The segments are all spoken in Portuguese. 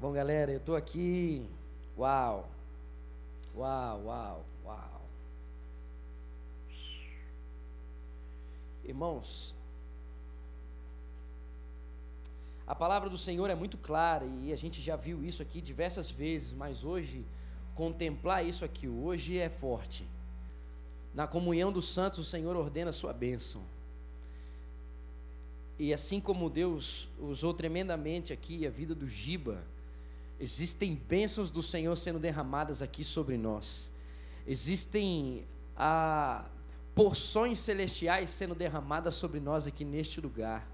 Bom, galera, eu estou aqui. Uau! Uau, uau, uau. Irmãos, a palavra do Senhor é muito clara e a gente já viu isso aqui diversas vezes, mas hoje, contemplar isso aqui hoje é forte. Na comunhão dos santos, o Senhor ordena a sua bênção. E assim como Deus usou tremendamente aqui a vida do Giba, Existem bênçãos do Senhor sendo derramadas aqui sobre nós. Existem ah, porções celestiais sendo derramadas sobre nós aqui neste lugar.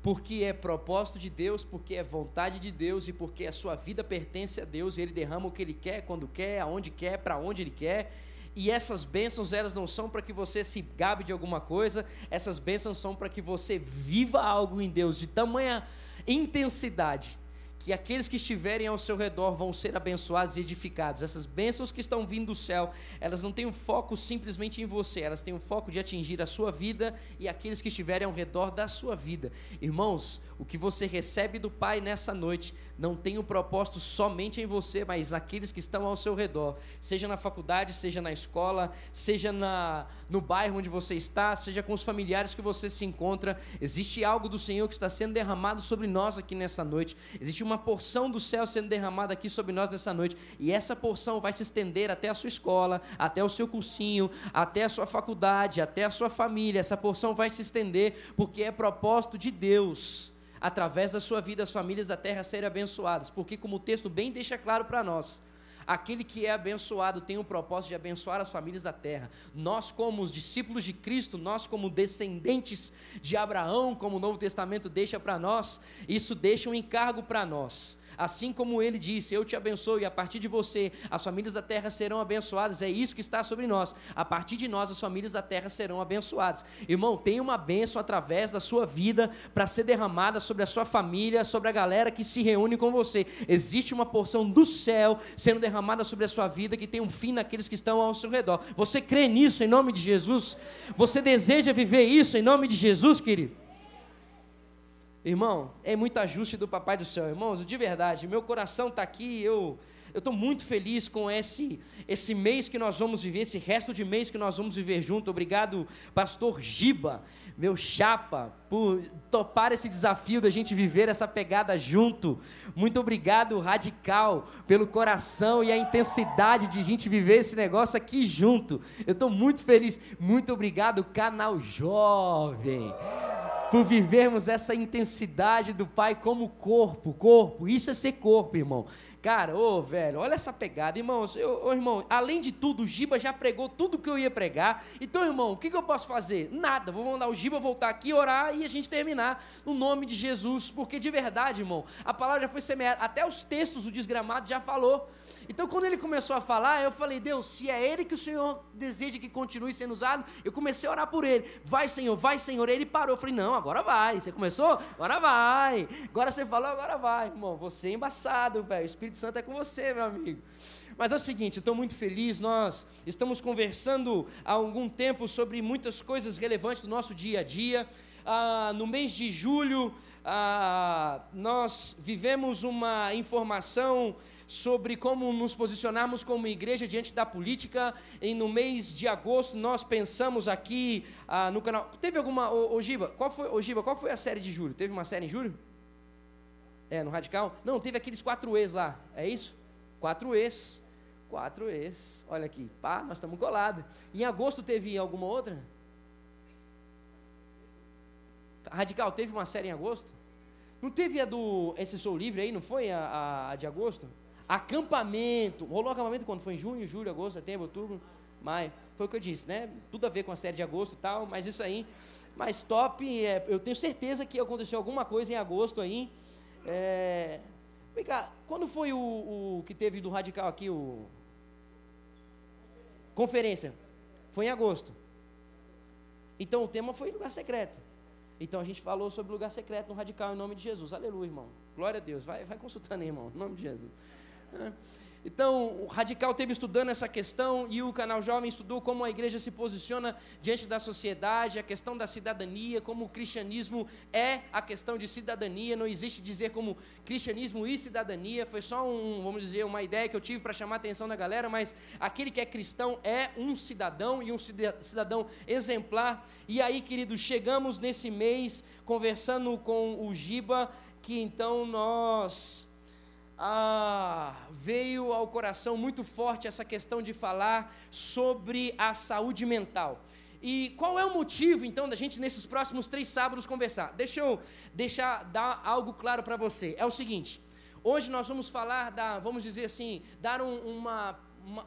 Porque é propósito de Deus, porque é vontade de Deus e porque a sua vida pertence a Deus e Ele derrama o que Ele quer, quando quer, aonde quer, para onde Ele quer. E essas bênçãos, elas não são para que você se gabe de alguma coisa, essas bênçãos são para que você viva algo em Deus de tamanha intensidade que aqueles que estiverem ao seu redor vão ser abençoados e edificados. Essas bênçãos que estão vindo do céu, elas não têm um foco simplesmente em você, elas têm um foco de atingir a sua vida e aqueles que estiverem ao redor da sua vida. Irmãos, o que você recebe do Pai nessa noite não tem um propósito somente em você, mas naqueles que estão ao seu redor, seja na faculdade, seja na escola, seja na, no bairro onde você está, seja com os familiares que você se encontra. Existe algo do Senhor que está sendo derramado sobre nós aqui nessa noite. Existe uma porção do céu sendo derramada aqui sobre nós nessa noite, e essa porção vai se estender até a sua escola, até o seu cursinho, até a sua faculdade, até a sua família. Essa porção vai se estender porque é propósito de Deus através da sua vida, as famílias da terra serem abençoadas, porque, como o texto bem deixa claro para nós, aquele que é abençoado tem o propósito de abençoar as famílias da terra. Nós, como os discípulos de Cristo, nós, como descendentes de Abraão, como o Novo Testamento deixa para nós, isso deixa um encargo para nós Assim como ele disse: Eu te abençoo, e a partir de você as famílias da terra serão abençoadas. É isso que está sobre nós. A partir de nós as famílias da terra serão abençoadas. Irmão, tem uma bênção através da sua vida para ser derramada sobre a sua família, sobre a galera que se reúne com você. Existe uma porção do céu sendo derramada sobre a sua vida que tem um fim naqueles que estão ao seu redor. Você crê nisso em nome de Jesus? Você deseja viver isso em nome de Jesus, querido? Irmão, é muito ajuste do Papai do Céu. Irmãos, de verdade, meu coração está aqui, eu eu estou muito feliz com esse, esse mês que nós vamos viver, esse resto de mês que nós vamos viver junto. Obrigado, pastor Giba, meu chapa, por topar esse desafio da gente viver essa pegada junto. Muito obrigado, Radical, pelo coração e a intensidade de a gente viver esse negócio aqui junto. Eu estou muito feliz. Muito obrigado, canal Jovem por vivermos essa intensidade do Pai como corpo, corpo, isso é ser corpo, irmão. Cara, ô velho, olha essa pegada, irmãos. Eu, ô, irmão, além de tudo, o Giba já pregou tudo que eu ia pregar. Então, irmão, o que, que eu posso fazer? Nada. Vou mandar o Giba voltar aqui, orar e a gente terminar no nome de Jesus. Porque de verdade, irmão, a palavra já foi semeada. Até os textos, o desgramado já falou. Então, quando ele começou a falar, eu falei, Deus, se é ele que o Senhor deseja que continue sendo usado, eu comecei a orar por ele. Vai, Senhor, vai, Senhor. Ele parou. Eu falei, não, agora vai. Você começou? Agora vai. Agora você falou, agora vai. Irmão, você é embaçado, velho. O Espírito Santo é com você, meu amigo. Mas é o seguinte, eu estou muito feliz, nós estamos conversando há algum tempo sobre muitas coisas relevantes do nosso dia a dia. Ah, no mês de julho, ah, nós vivemos uma informação sobre como nos posicionarmos como igreja diante da política. E no mês de agosto nós pensamos aqui ah, no canal. Teve alguma. Ô, ô, Giba, qual foi, ô, Giba, qual foi a série de julho? Teve uma série em julho? É, no Radical? Não, teve aqueles quatro ex lá. É isso? Quatro ex. Quatro ex. Olha aqui. Pá, nós estamos colados. Em agosto teve alguma outra? Radical, teve uma série em agosto? Não teve a do Esse Sou Livre aí, não foi a, a, a de agosto? Acampamento. Rolou acampamento quando? Foi em junho, julho, agosto, setembro, outubro, maio. Foi o que eu disse, né? Tudo a ver com a série de agosto e tal, mas isso aí. Mas top, é, eu tenho certeza que aconteceu alguma coisa em agosto aí. É, vem cá, quando foi o, o que teve do Radical aqui, o. Conferência? Foi em agosto. Então o tema foi lugar secreto. Então a gente falou sobre lugar secreto no Radical em nome de Jesus. Aleluia, irmão. Glória a Deus. Vai, vai consultando aí, irmão, em nome de Jesus. Então, o Radical teve estudando essa questão e o Canal Jovem estudou como a igreja se posiciona diante da sociedade, a questão da cidadania, como o cristianismo é a questão de cidadania. Não existe dizer como cristianismo e cidadania. Foi só um, vamos dizer, uma ideia que eu tive para chamar a atenção da galera, mas aquele que é cristão é um cidadão e um cidadão exemplar. E aí, queridos, chegamos nesse mês conversando com o Giba, que então nós ah, veio ao coração muito forte essa questão de falar sobre a saúde mental. E qual é o motivo, então, da gente, nesses próximos três sábados, conversar? Deixa eu deixar, dar algo claro para você. É o seguinte: hoje nós vamos falar da, vamos dizer assim, dar um, uma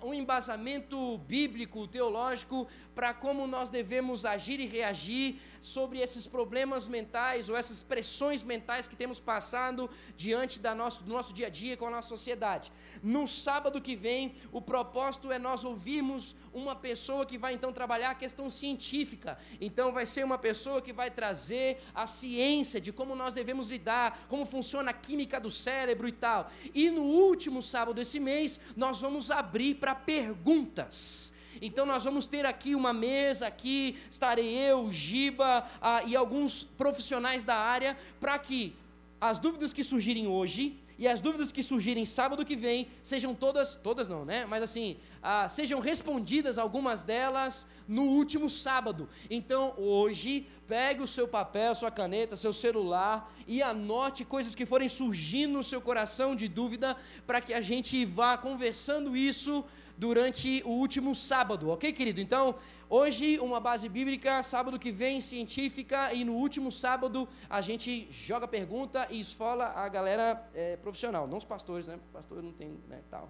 um embasamento bíblico, teológico, para como nós devemos agir e reagir sobre esses problemas mentais ou essas pressões mentais que temos passado diante da nosso, do nosso dia a dia com a nossa sociedade. No sábado que vem, o propósito é nós ouvirmos uma pessoa que vai então trabalhar a questão científica. Então, vai ser uma pessoa que vai trazer a ciência de como nós devemos lidar, como funciona a química do cérebro e tal. E no último sábado desse mês, nós vamos abrir para perguntas. Então nós vamos ter aqui uma mesa, aqui estarei eu, Giba ah, e alguns profissionais da área, para que as dúvidas que surgirem hoje e as dúvidas que surgirem sábado que vem sejam todas, todas não, né? Mas assim, ah, sejam respondidas algumas delas no último sábado. Então hoje pegue o seu papel, sua caneta, seu celular e anote coisas que forem surgindo no seu coração de dúvida para que a gente vá conversando isso durante o último sábado, ok, querido? Então, hoje uma base bíblica, sábado que vem científica e no último sábado a gente joga pergunta e esfola a galera é, profissional, não os pastores, né? Pastor não tem, né, tal.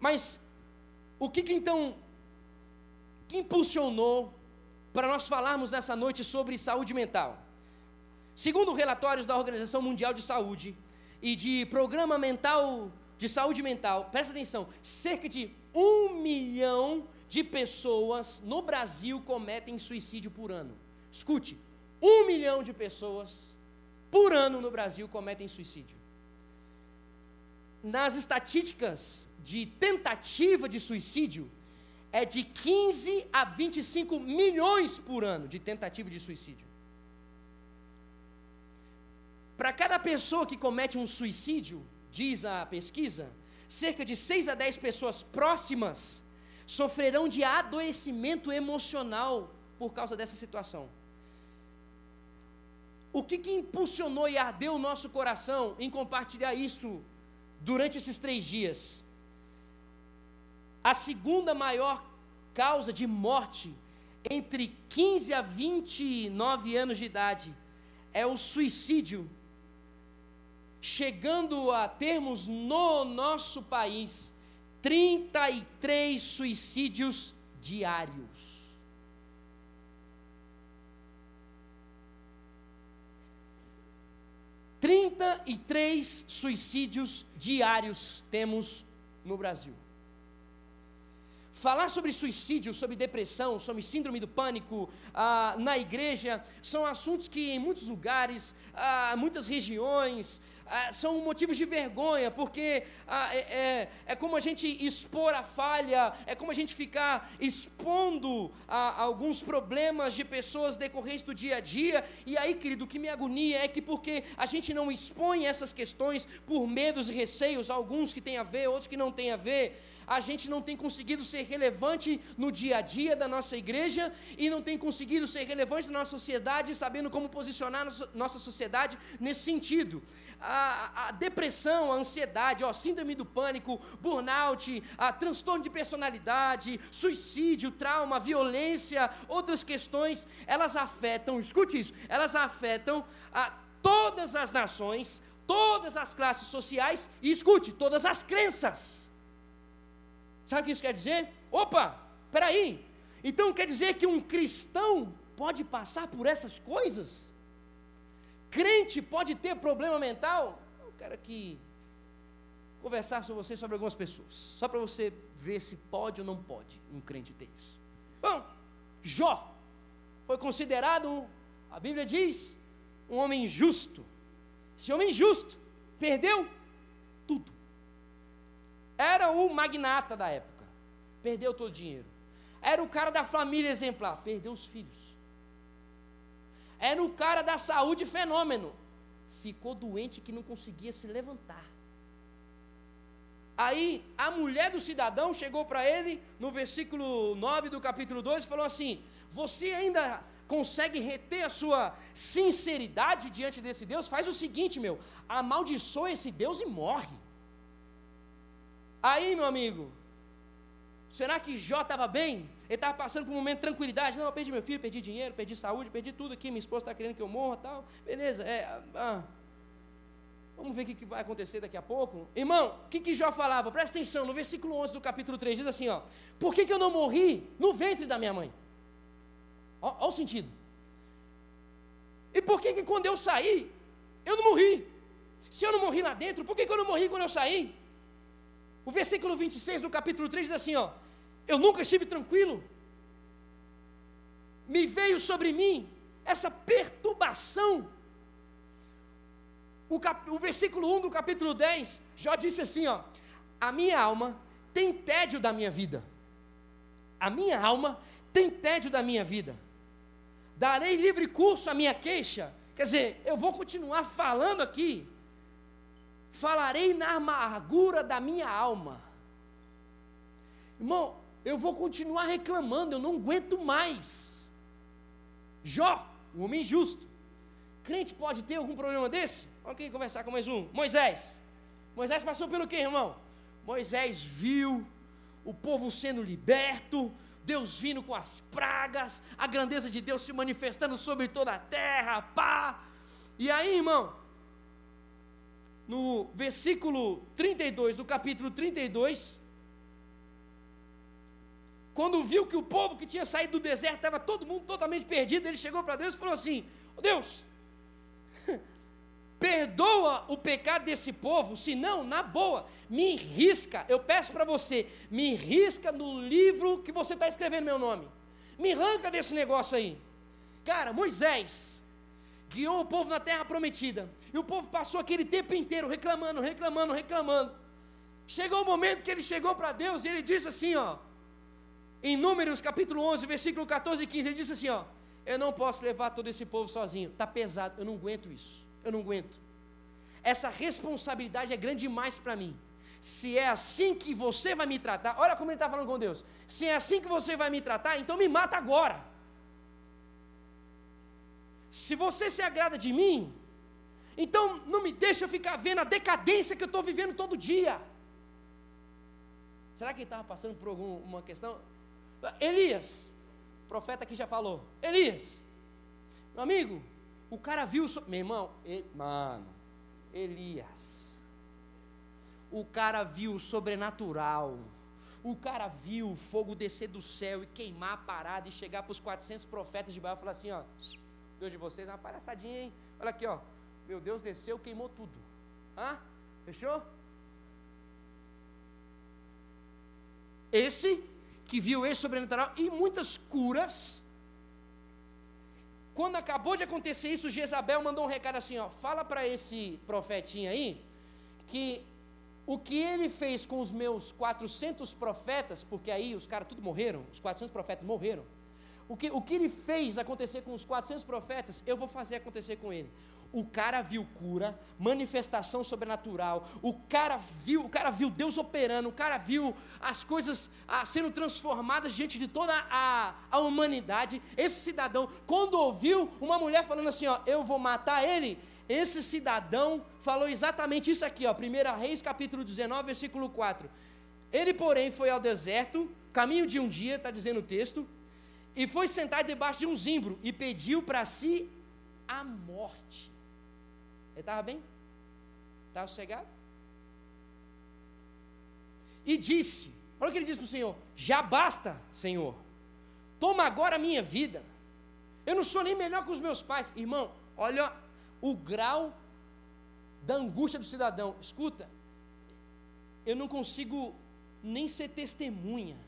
Mas o que, que então que impulsionou para nós falarmos nessa noite sobre saúde mental? Segundo relatórios da Organização Mundial de Saúde e de Programa Mental de saúde mental, presta atenção, cerca de um milhão de pessoas no Brasil cometem suicídio por ano. Escute, um milhão de pessoas por ano no Brasil cometem suicídio. Nas estatísticas de tentativa de suicídio, é de 15 a 25 milhões por ano de tentativa de suicídio. Para cada pessoa que comete um suicídio, diz a pesquisa, cerca de 6 a 10 pessoas próximas sofrerão de adoecimento emocional por causa dessa situação. O que, que impulsionou e ardeu o nosso coração em compartilhar isso durante esses três dias? A segunda maior causa de morte entre 15 a 29 anos de idade é o suicídio chegando a termos no nosso país 33 suicídios diários. Trinta e três suicídios diários temos no Brasil. Falar sobre suicídio, sobre depressão, sobre síndrome do pânico ah, na igreja são assuntos que em muitos lugares, ah, muitas regiões, ah, são motivos de vergonha, porque ah, é, é, é, como a gente expor a falha, é como a gente ficar expondo a, alguns problemas de pessoas decorrentes do dia a dia. E aí, querido, o que me agonia é que porque a gente não expõe essas questões por medos e receios, alguns que têm a ver, outros que não têm a ver, a gente não tem conseguido ser relevante no dia a dia da nossa igreja e não tem conseguido ser relevante na nossa sociedade, sabendo como posicionar nossa sociedade nesse sentido. A, a depressão, a ansiedade, ó, síndrome do pânico, burnout, a transtorno de personalidade, suicídio, trauma, violência, outras questões, elas afetam, escute isso, elas afetam a todas as nações, todas as classes sociais e escute, todas as crenças. Sabe o que isso quer dizer? Opa, peraí. Então quer dizer que um cristão pode passar por essas coisas? Crente pode ter problema mental? Eu quero aqui conversar com você sobre algumas pessoas, só para você ver se pode ou não pode um crente ter isso. Bom, Jó foi considerado, a Bíblia diz, um homem justo. Esse homem justo perdeu tudo era o magnata da época, perdeu todo o dinheiro. Era o cara da família exemplar, perdeu os filhos. Era o cara da saúde fenômeno, ficou doente que não conseguia se levantar. Aí a mulher do cidadão chegou para ele no versículo 9 do capítulo 2 e falou assim: Você ainda consegue reter a sua sinceridade diante desse Deus? Faz o seguinte, meu, amaldiçoa esse Deus e morre. Aí, meu amigo, será que Jó estava bem? Ele estava passando por um momento de tranquilidade. Não, eu perdi meu filho, perdi dinheiro, perdi saúde, perdi tudo aqui. Minha esposa está querendo que eu morra tal. Beleza, é. Ah, Vamos ver o que vai acontecer daqui a pouco. Irmão, o que, que Jó falava? Presta atenção, no versículo 11 do capítulo 3 diz assim: ó, Por que, que eu não morri no ventre da minha mãe? Olha o sentido. E por que, que quando eu saí, eu não morri? Se eu não morri lá dentro, por que, que eu não morri quando eu saí? O versículo 26 do capítulo 3 diz assim: ó, Eu nunca estive tranquilo, me veio sobre mim essa perturbação o, cap, o versículo 1 do capítulo 10, Jó disse assim: ó, A minha alma tem tédio da minha vida. A minha alma tem tédio da minha vida. Darei livre curso à minha queixa. Quer dizer, eu vou continuar falando aqui. Falarei na amargura da minha alma. Irmão, eu vou continuar reclamando, eu não aguento mais. Jó, um homem justo. Crente pode ter algum problema desse? Vamos aqui conversar com mais um. Moisés. Moisés passou pelo quê, irmão? Moisés viu o povo sendo liberto, Deus vindo com as pragas, a grandeza de Deus se manifestando sobre toda a terra, pá. E aí, irmão, no versículo 32 do capítulo 32, quando viu que o povo que tinha saído do deserto estava todo mundo totalmente perdido, ele chegou para Deus e falou assim: oh, Deus, perdoa o pecado desse povo, senão, na boa, me risca, eu peço para você, me risca no livro que você está escrevendo meu nome, me arranca desse negócio aí. Cara, Moisés guiou o povo na terra prometida, e o povo passou aquele tempo inteiro reclamando, reclamando, reclamando. Chegou o momento que ele chegou para Deus e ele disse assim, ó, em Números capítulo 11, versículo 14 e 15, ele disse assim, ó, eu não posso levar todo esse povo sozinho, está pesado, eu não aguento isso eu não aguento. Essa responsabilidade é grande demais para mim. Se é assim que você vai me tratar, olha como ele está falando com Deus. Se é assim que você vai me tratar, então me mata agora. Se você se agrada de mim, então não me deixa eu ficar vendo a decadência que eu estou vivendo todo dia. Será que ele estava passando por alguma questão? Elias, profeta que já falou. Elias, meu amigo, o cara viu, meu irmão, ele, mano, Elias. O cara viu o sobrenatural. O cara viu o fogo descer do céu e queimar a parada e chegar para os 400 profetas de Baal e falar assim: ó, Deus de vocês é uma palhaçadinha, hein? Olha aqui, ó. Meu Deus desceu, queimou tudo. Hã? Fechou? Esse que viu esse sobrenatural e muitas curas quando acabou de acontecer isso, Jezabel mandou um recado assim: ó, fala para esse profetinho aí que o que ele fez com os meus 400 profetas, porque aí os caras tudo morreram, os 400 profetas morreram. O que, o que ele fez acontecer com os 400 profetas, eu vou fazer acontecer com ele. O cara viu cura, manifestação sobrenatural. O cara viu, o cara viu Deus operando. O cara viu as coisas ah, sendo transformadas diante de toda a, a humanidade. Esse cidadão, quando ouviu uma mulher falando assim, ó, eu vou matar ele. Esse cidadão falou exatamente isso aqui, ó, 1 Reis capítulo 19, versículo 4. Ele, porém, foi ao deserto, caminho de um dia, está dizendo o texto, e foi sentar debaixo de um zimbro e pediu para si a morte. Ele estava bem? Estava sossegado? E disse: Olha o que ele disse para o Senhor: Já basta, Senhor. Toma agora a minha vida. Eu não sou nem melhor que os meus pais. Irmão, olha o grau da angústia do cidadão. Escuta, eu não consigo nem ser testemunha.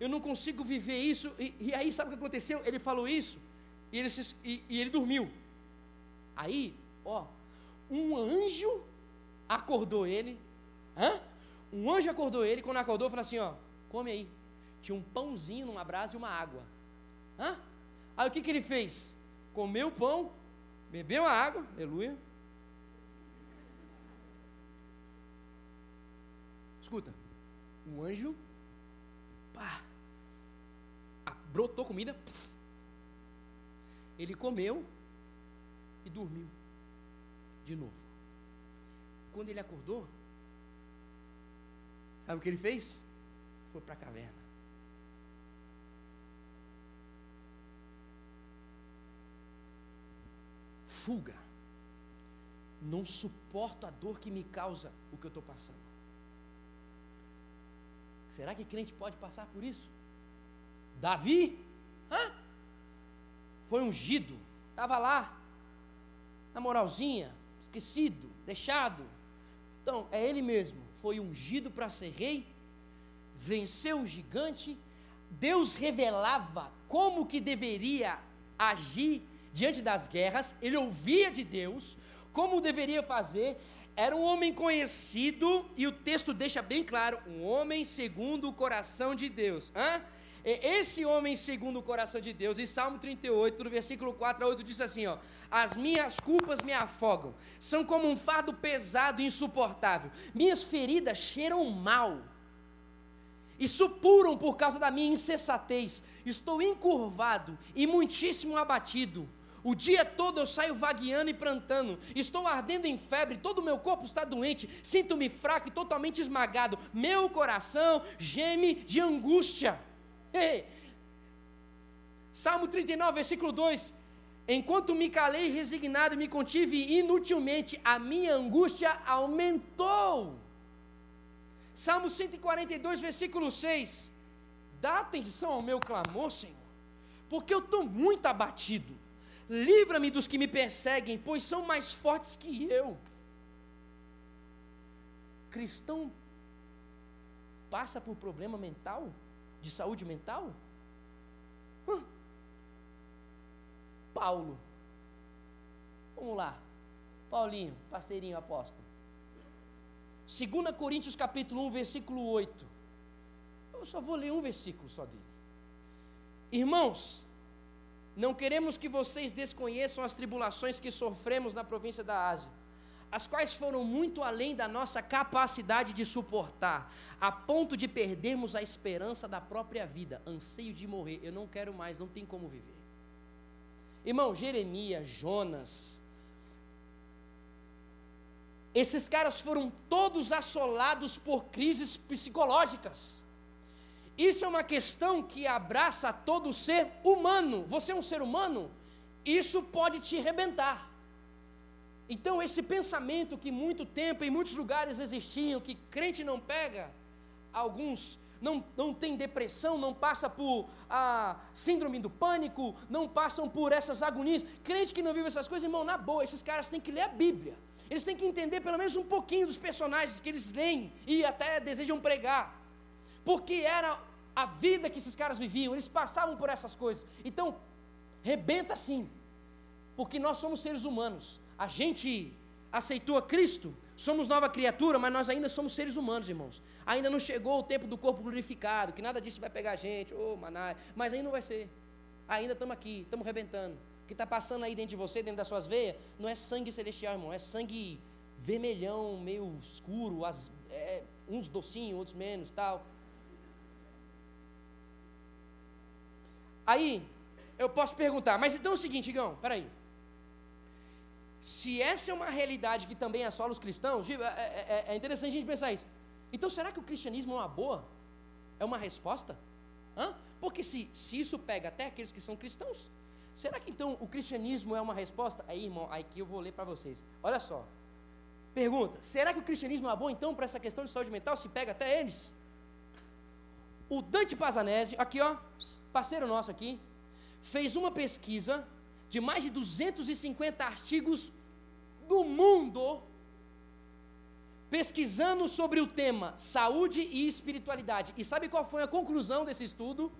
Eu não consigo viver isso. E, e aí, sabe o que aconteceu? Ele falou isso e ele, se, e, e ele dormiu. Aí, ó, um anjo acordou ele. Hã? Um anjo acordou ele, quando acordou, falou assim: ó, come aí. Tinha um pãozinho numa brasa e uma água. Hã? Aí o que, que ele fez? Comeu o pão, bebeu a água, aleluia. Escuta, um anjo, pá, brotou comida, ele comeu e dormiu de novo. Quando ele acordou, sabe o que ele fez? Foi para a caverna. Fuga. Não suporto a dor que me causa o que eu estou passando. Será que crente pode passar por isso? Davi, hã? foi ungido, estava lá, na moralzinha, esquecido, deixado. Então, é ele mesmo, foi ungido para ser rei, venceu o gigante, Deus revelava como que deveria agir diante das guerras, ele ouvia de Deus, como deveria fazer, era um homem conhecido, e o texto deixa bem claro: um homem segundo o coração de Deus. Hã? Esse homem segundo o coração de Deus, em Salmo 38, no versículo 4 a 8, diz assim: ó, As minhas culpas me afogam, são como um fardo pesado e insuportável. Minhas feridas cheiram mal e supuram por causa da minha insensatez. Estou encurvado e muitíssimo abatido. O dia todo eu saio vagueando e plantando. Estou ardendo em febre, todo o meu corpo está doente. Sinto-me fraco e totalmente esmagado. Meu coração geme de angústia. Salmo 39, versículo 2: Enquanto me calei resignado e me contive inutilmente, a minha angústia aumentou. Salmo 142, versículo 6: Dá atenção ao meu clamor, Senhor, porque eu estou muito abatido. Livra-me dos que me perseguem, pois são mais fortes que eu. Cristão passa por problema mental? De saúde mental? Hum. Paulo. Vamos lá. Paulinho, parceirinho apóstolo. 2 Coríntios capítulo 1, versículo 8. Eu só vou ler um versículo só dele. Irmãos, não queremos que vocês desconheçam as tribulações que sofremos na província da Ásia as quais foram muito além da nossa capacidade de suportar, a ponto de perdermos a esperança da própria vida, anseio de morrer, eu não quero mais, não tem como viver. Irmão, Jeremias, Jonas, esses caras foram todos assolados por crises psicológicas. Isso é uma questão que abraça todo ser humano. Você é um ser humano? Isso pode te rebentar. Então, esse pensamento que muito tempo, em muitos lugares existiam, que crente não pega, alguns não, não tem depressão, não passa por a síndrome do pânico, não passam por essas agonias. Crente que não vive essas coisas, irmão, na boa, esses caras têm que ler a Bíblia. Eles têm que entender pelo menos um pouquinho dos personagens que eles leem e até desejam pregar. Porque era a vida que esses caras viviam, eles passavam por essas coisas. Então, rebenta sim. Porque nós somos seres humanos a gente aceitou a Cristo, somos nova criatura, mas nós ainda somos seres humanos, irmãos. Ainda não chegou o tempo do corpo glorificado, que nada disso vai pegar a gente, ô oh, maná, mas ainda não vai ser. Ainda estamos aqui, estamos rebentando. O que está passando aí dentro de você, dentro das suas veias, não é sangue celestial, irmão, é sangue vermelhão, meio escuro, as, é, uns docinhos, outros menos, tal. Aí, eu posso perguntar, mas então é o seguinte, Igão, peraí. Se essa é uma realidade que também assola os cristãos, é, é, é, interessante a gente pensar isso. Então, será que o cristianismo é uma boa? É uma resposta? Hã? Porque se, se isso pega até aqueles que são cristãos, será que então o cristianismo é uma resposta? Aí, irmão, aí que eu vou ler para vocês. Olha só. Pergunta: será que o cristianismo é bom então para essa questão de saúde mental? Se pega até eles? O Dante Pazanese, aqui ó, parceiro nosso aqui, fez uma pesquisa de mais de 250 artigos do mundo pesquisando sobre o tema saúde e espiritualidade. E sabe qual foi a conclusão desse estudo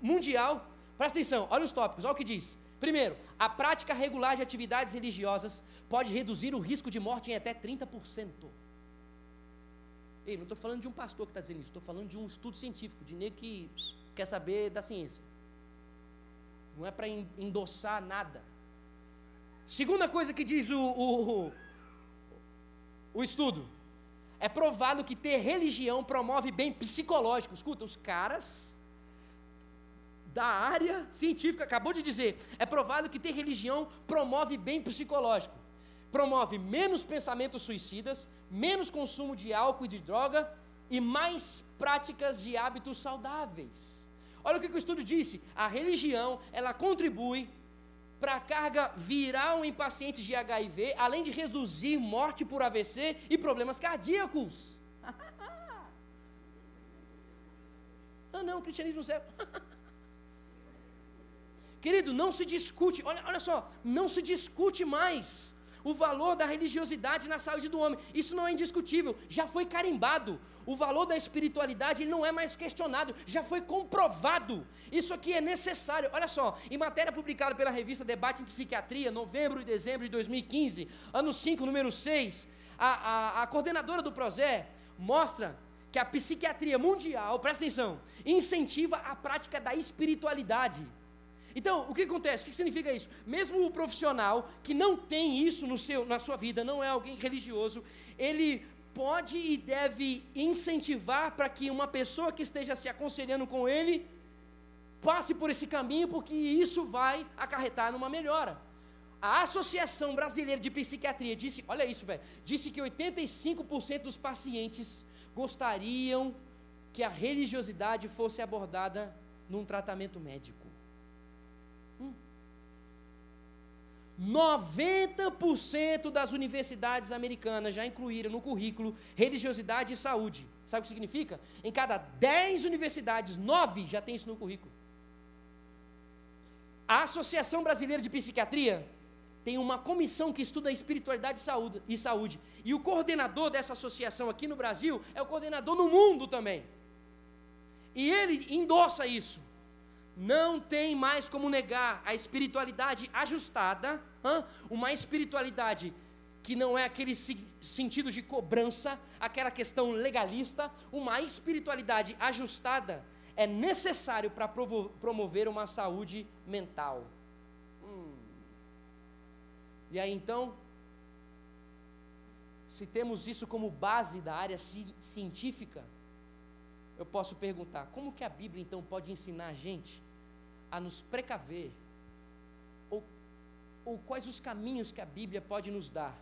mundial? Presta atenção, olha os tópicos, olha o que diz. Primeiro, a prática regular de atividades religiosas pode reduzir o risco de morte em até 30%. Ei, não estou falando de um pastor que está dizendo isso, estou falando de um estudo científico, de nego que quer saber da ciência. Não é para endossar nada. Segunda coisa que diz o, o, o estudo: é provado que ter religião promove bem psicológico. Escuta, os caras da área científica acabou de dizer: é provado que ter religião promove bem psicológico. Promove menos pensamentos suicidas, menos consumo de álcool e de droga e mais práticas de hábitos saudáveis. Olha o que o estudo disse: a religião ela contribui para a carga viral em pacientes de HIV, além de reduzir morte por AVC e problemas cardíacos. ah, não, cristianismo zero. Querido, não se discute, olha, olha só, não se discute mais o valor da religiosidade na saúde do homem. Isso não é indiscutível, já foi carimbado. O valor da espiritualidade ele não é mais questionado, já foi comprovado. Isso aqui é necessário. Olha só, em matéria publicada pela revista Debate em Psiquiatria, novembro e dezembro de 2015, ano 5, número 6, a, a, a coordenadora do Prozé mostra que a psiquiatria mundial, presta atenção, incentiva a prática da espiritualidade. Então, o que acontece? O que significa isso? Mesmo o profissional que não tem isso no seu, na sua vida, não é alguém religioso, ele pode e deve incentivar para que uma pessoa que esteja se aconselhando com ele passe por esse caminho, porque isso vai acarretar numa melhora. A Associação Brasileira de Psiquiatria disse, olha isso, velho, disse que 85% dos pacientes gostariam que a religiosidade fosse abordada num tratamento médico. 90% das universidades americanas já incluíram no currículo religiosidade e saúde. Sabe o que significa? Em cada 10 universidades, 9 já tem isso no currículo. A Associação Brasileira de Psiquiatria tem uma comissão que estuda espiritualidade e saúde, e o coordenador dessa associação aqui no Brasil é o coordenador no mundo também. E ele endossa isso não tem mais como negar a espiritualidade ajustada, uma espiritualidade que não é aquele sentido de cobrança, aquela questão legalista, uma espiritualidade ajustada é necessário para promover uma saúde mental. Hum. E aí então, se temos isso como base da área científica, eu posso perguntar: como que a Bíblia então pode ensinar a gente a nos precaver? Ou, ou quais os caminhos que a Bíblia pode nos dar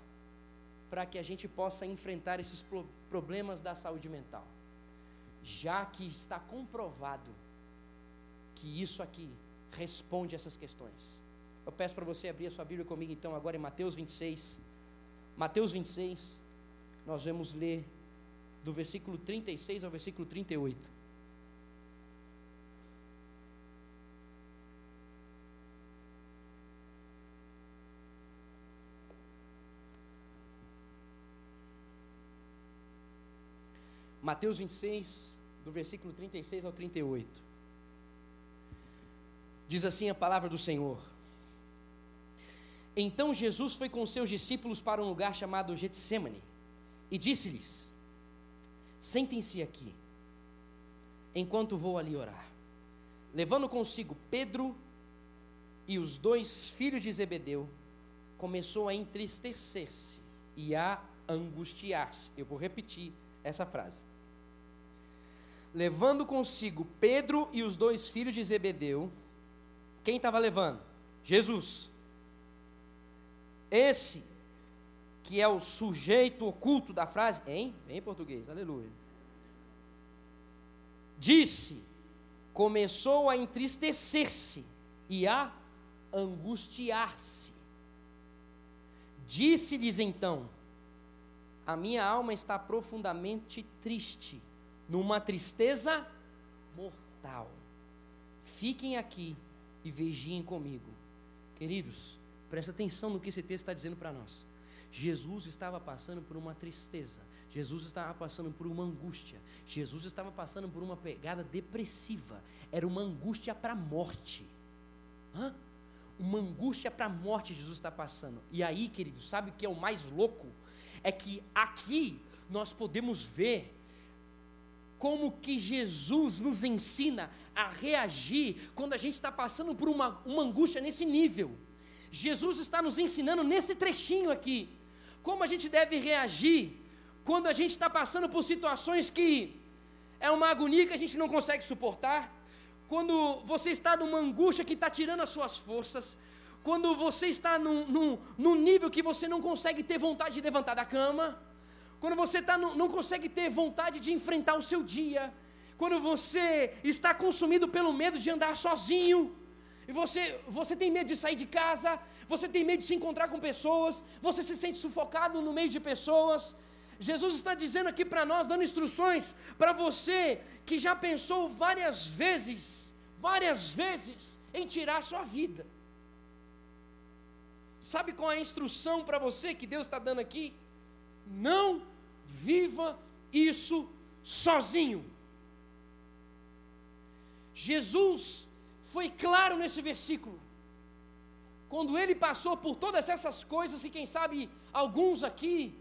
para que a gente possa enfrentar esses problemas da saúde mental? Já que está comprovado que isso aqui responde essas questões. Eu peço para você abrir a sua Bíblia comigo então agora em Mateus 26. Mateus 26, nós vamos ler do versículo 36 ao versículo 38. Mateus 26, do versículo 36 ao 38. Diz assim a palavra do Senhor. Então Jesus foi com seus discípulos para um lugar chamado Getsemane e disse-lhes: Sentem-se aqui, enquanto vou ali orar. Levando consigo Pedro e os dois filhos de Zebedeu, começou a entristecer-se e a angustiar-se. Eu vou repetir essa frase levando consigo Pedro e os dois filhos de Zebedeu. Quem estava levando? Jesus. Esse que é o sujeito oculto da frase, hein? Em português, aleluia. Disse, começou a entristecer-se e a angustiar-se. Disse-lhes então: A minha alma está profundamente triste numa tristeza mortal. Fiquem aqui e vigiem comigo. Queridos, presta atenção no que esse texto está dizendo para nós. Jesus estava passando por uma tristeza, Jesus estava passando por uma angústia, Jesus estava passando por uma pegada depressiva, era uma angústia para a morte. Hã? Uma angústia para a morte Jesus está passando. E aí, queridos, sabe o que é o mais louco? É que aqui nós podemos ver como que Jesus nos ensina a reagir quando a gente está passando por uma, uma angústia nesse nível. Jesus está nos ensinando nesse trechinho aqui, como a gente deve reagir quando a gente está passando por situações que é uma agonia que a gente não consegue suportar, quando você está numa angústia que está tirando as suas forças, quando você está num, num, num, nível que você não consegue ter vontade de levantar da cama, quando você tá não consegue ter vontade de enfrentar o seu dia, quando você está consumido pelo medo de andar sozinho, e você, você tem medo de sair de casa, você tem medo de se encontrar com pessoas, você se sente sufocado no meio de pessoas, Jesus está dizendo aqui para nós, dando instruções para você que já pensou várias vezes, várias vezes, em tirar a sua vida. Sabe qual é a instrução para você que Deus está dando aqui? Não viva isso sozinho. Jesus foi claro nesse versículo. Quando ele passou por todas essas coisas, e quem sabe alguns aqui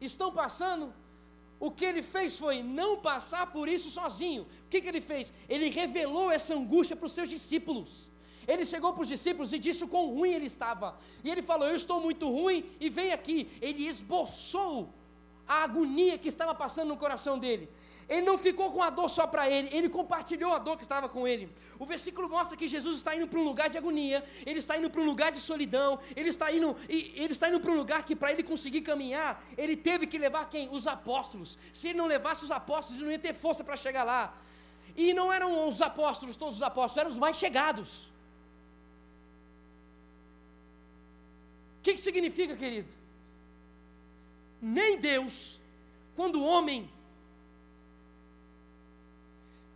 estão passando, o que ele fez foi não passar por isso sozinho. O que, que ele fez? Ele revelou essa angústia para os seus discípulos. Ele chegou para os discípulos e disse o quão ruim ele estava. E ele falou: Eu estou muito ruim e vem aqui. Ele esboçou a agonia que estava passando no coração dele. Ele não ficou com a dor só para ele, ele compartilhou a dor que estava com ele. O versículo mostra que Jesus está indo para um lugar de agonia, ele está indo para um lugar de solidão, ele está indo, ele está indo para um lugar que para ele conseguir caminhar, ele teve que levar quem? Os apóstolos. Se ele não levasse os apóstolos, ele não ia ter força para chegar lá. E não eram os apóstolos, todos os apóstolos, eram os mais chegados. O que, que significa, querido? Nem Deus, quando o homem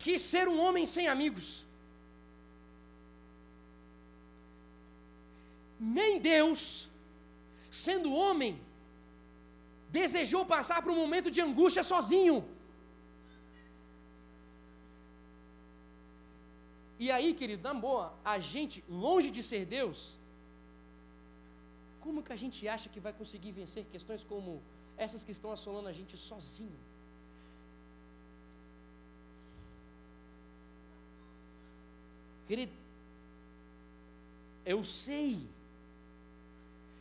quis ser um homem sem amigos. Nem Deus, sendo homem, desejou passar por um momento de angústia sozinho. E aí, querido, na boa, a gente, longe de ser Deus, como que a gente acha que vai conseguir vencer questões como essas que estão assolando a gente sozinho? Querido, eu sei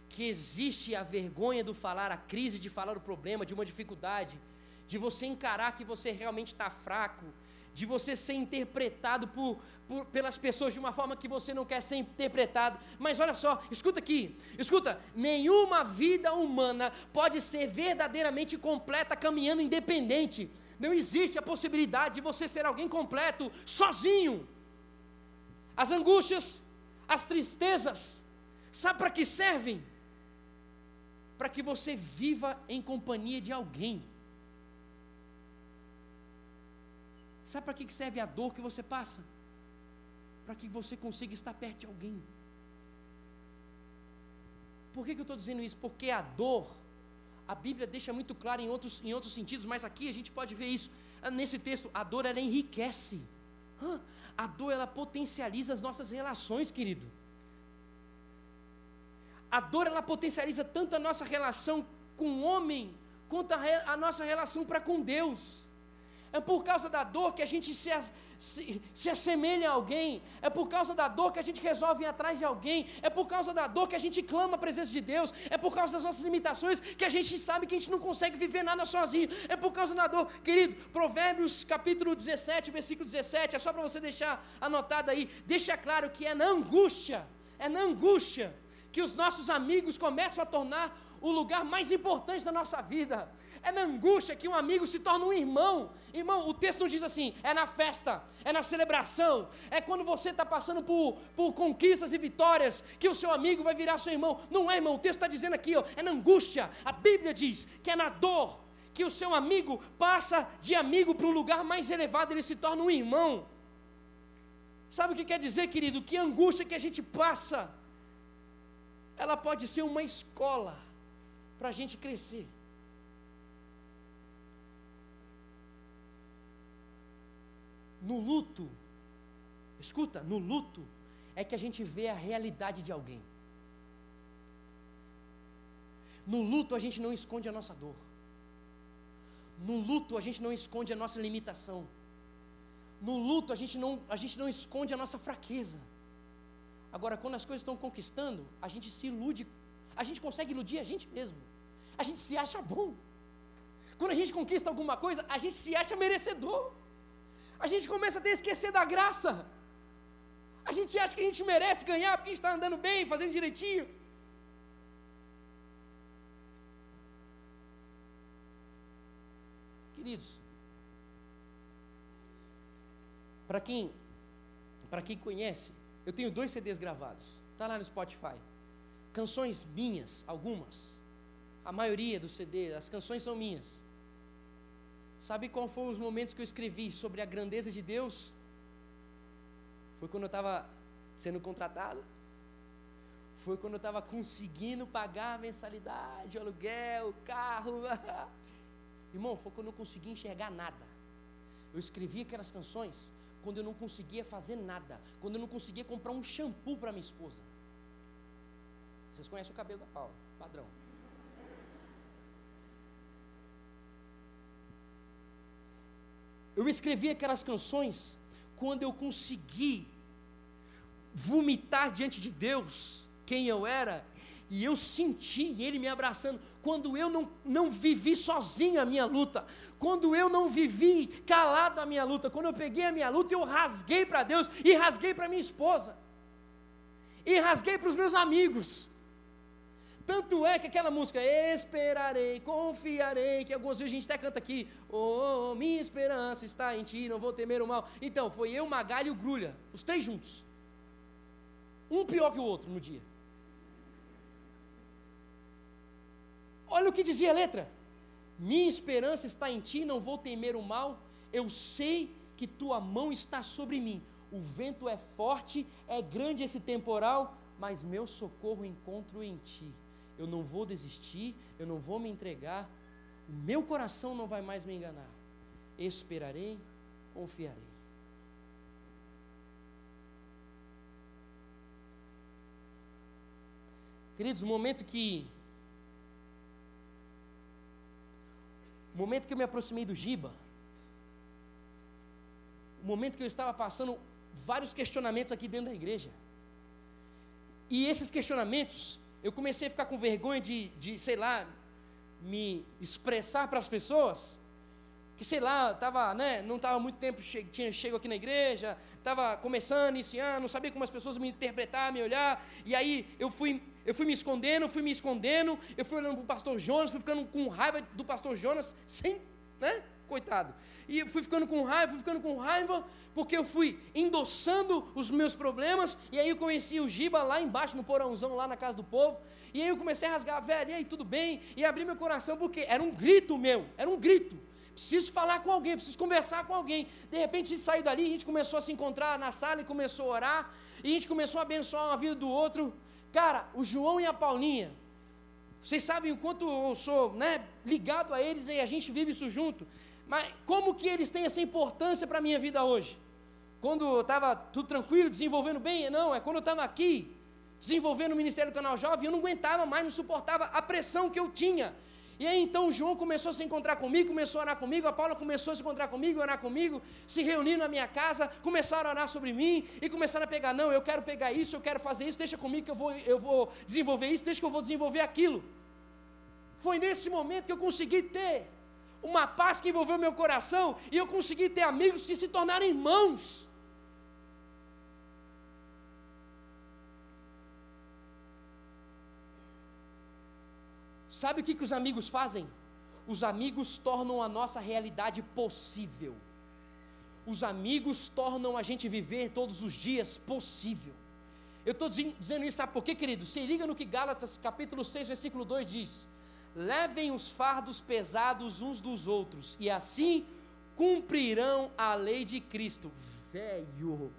que existe a vergonha do falar, a crise de falar o problema, de uma dificuldade, de você encarar que você realmente está fraco, de você ser interpretado por, por, pelas pessoas de uma forma que você não quer ser interpretado. Mas olha só, escuta aqui, escuta, nenhuma vida humana pode ser verdadeiramente completa caminhando independente. Não existe a possibilidade de você ser alguém completo sozinho as angústias, as tristezas, sabe para que servem? Para que você viva em companhia de alguém. Sabe para que serve a dor que você passa? Para que você consiga estar perto de alguém. Por que, que eu estou dizendo isso? Porque a dor, a Bíblia deixa muito claro em outros, em outros sentidos, mas aqui a gente pode ver isso. Nesse texto, a dor ela enriquece. A dor ela potencializa as nossas relações, querido. A dor ela potencializa tanto a nossa relação com o homem, quanto a, a nossa relação para com Deus. É por causa da dor que a gente se, se, se assemelha a alguém. É por causa da dor que a gente resolve ir atrás de alguém. É por causa da dor que a gente clama a presença de Deus. É por causa das nossas limitações que a gente sabe que a gente não consegue viver nada sozinho. É por causa da dor. Querido, Provérbios capítulo 17, versículo 17. É só para você deixar anotado aí. Deixa claro que é na angústia. É na angústia que os nossos amigos começam a tornar o lugar mais importante da nossa vida. É na angústia que um amigo se torna um irmão. Irmão, o texto não diz assim, é na festa, é na celebração, é quando você está passando por, por conquistas e vitórias que o seu amigo vai virar seu irmão. Não é, irmão, o texto está dizendo aqui, ó, é na angústia. A Bíblia diz que é na dor que o seu amigo passa de amigo para um lugar mais elevado, ele se torna um irmão. Sabe o que quer dizer, querido? Que a angústia que a gente passa, ela pode ser uma escola para a gente crescer. No luto, escuta, no luto é que a gente vê a realidade de alguém. No luto a gente não esconde a nossa dor. No luto a gente não esconde a nossa limitação. No luto a gente não, a gente não esconde a nossa fraqueza. Agora, quando as coisas estão conquistando, a gente se ilude, a gente consegue iludir a gente mesmo. A gente se acha bom. Quando a gente conquista alguma coisa, a gente se acha merecedor. A gente começa a esquecer da graça. A gente acha que a gente merece ganhar porque a gente está andando bem, fazendo direitinho. Queridos, para quem, para quem conhece, eu tenho dois CDs gravados, tá lá no Spotify. Canções minhas, algumas. A maioria dos CDs, as canções são minhas. Sabe qual foram os momentos que eu escrevi sobre a grandeza de Deus? Foi quando eu estava sendo contratado. Foi quando eu estava conseguindo pagar a mensalidade, o aluguel, o carro. Irmão, foi quando eu consegui enxergar nada. Eu escrevi aquelas canções quando eu não conseguia fazer nada, quando eu não conseguia comprar um shampoo para minha esposa. Vocês conhecem o cabelo da Paula, padrão. Eu escrevi aquelas canções quando eu consegui vomitar diante de Deus quem eu era e eu senti Ele me abraçando. Quando eu não, não vivi sozinho a minha luta, quando eu não vivi calado a minha luta, quando eu peguei a minha luta, eu rasguei para Deus e rasguei para minha esposa, e rasguei para os meus amigos. Tanto é que aquela música, esperarei, confiarei, que algumas vezes a gente até canta aqui, oh, minha esperança está em ti, não vou temer o mal. Então, foi eu, Magalha e o Grulha, os três juntos. Um pior que o outro no dia. Olha o que dizia a letra: Minha esperança está em ti, não vou temer o mal. Eu sei que tua mão está sobre mim. O vento é forte, é grande esse temporal, mas meu socorro encontro em ti. Eu não vou desistir, eu não vou me entregar. O meu coração não vai mais me enganar. Esperarei, confiarei. Queridos, o momento que o momento que eu me aproximei do Giba, o momento que eu estava passando vários questionamentos aqui dentro da igreja. E esses questionamentos, eu comecei a ficar com vergonha de, de sei lá, me expressar para as pessoas. Que sei lá, tava, né, não estava muito tempo, che tinha chego aqui na igreja, estava começando, iniciando, não sabia como as pessoas me interpretar, me olhar. E aí eu fui eu fui me escondendo, fui me escondendo, eu fui olhando para o pastor Jonas, fui ficando com raiva do pastor Jonas, sem, né? Coitado. E fui ficando com raiva, fui ficando com raiva, porque eu fui endossando os meus problemas, e aí eu conheci o Giba lá embaixo, no porãozão, lá na casa do povo, e aí eu comecei a rasgar, velho, e aí tudo bem? E abri meu coração, porque era um grito meu, era um grito. Preciso falar com alguém, preciso conversar com alguém. De repente, a gente saiu dali, a gente começou a se encontrar na sala e começou a orar, e a gente começou a abençoar uma vida do outro. Cara, o João e a Paulinha, vocês sabem o quanto eu sou né, ligado a eles e a gente vive isso junto. Mas como que eles têm essa importância para a minha vida hoje? Quando eu estava tudo tranquilo, desenvolvendo bem? Não, é quando eu estava aqui, desenvolvendo o Ministério do Canal Jovem, eu não aguentava mais, não suportava a pressão que eu tinha e aí então o João começou a se encontrar comigo, começou a orar comigo, a Paula começou a se encontrar comigo, orar comigo, se reuniram na minha casa, começaram a orar sobre mim e começaram a pegar, não, eu quero pegar isso, eu quero fazer isso, deixa comigo que eu vou, eu vou desenvolver isso, deixa que eu vou desenvolver aquilo. Foi nesse momento que eu consegui ter uma paz que envolveu meu coração e eu consegui ter amigos que se tornaram irmãos. Sabe o que, que os amigos fazem? Os amigos tornam a nossa realidade possível. Os amigos tornam a gente viver todos os dias possível. Eu estou dizendo isso, sabe por quê, querido? Se liga no que Gálatas capítulo 6, versículo 2 diz: Levem os fardos pesados uns dos outros, e assim cumprirão a lei de Cristo. Velho,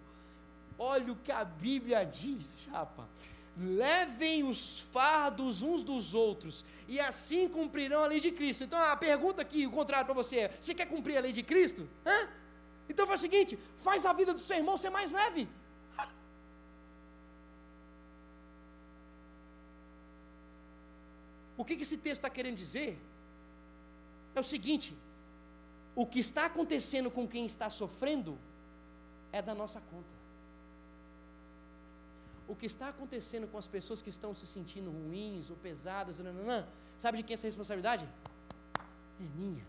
olha o que a Bíblia diz, chapa levem os fardos uns dos outros, e assim cumprirão a lei de Cristo. Então a pergunta aqui, o contrário para você é: você quer cumprir a lei de Cristo? Hã? Então faz o seguinte: faz a vida do seu irmão ser mais leve. O que, esse texto está querendo dizer? É o seguinte: o que está acontecendo com quem está sofrendo é da nossa conta. O que está acontecendo com as pessoas que estão se sentindo ruins ou pesadas, não, sabe de quem é essa responsabilidade? É minha.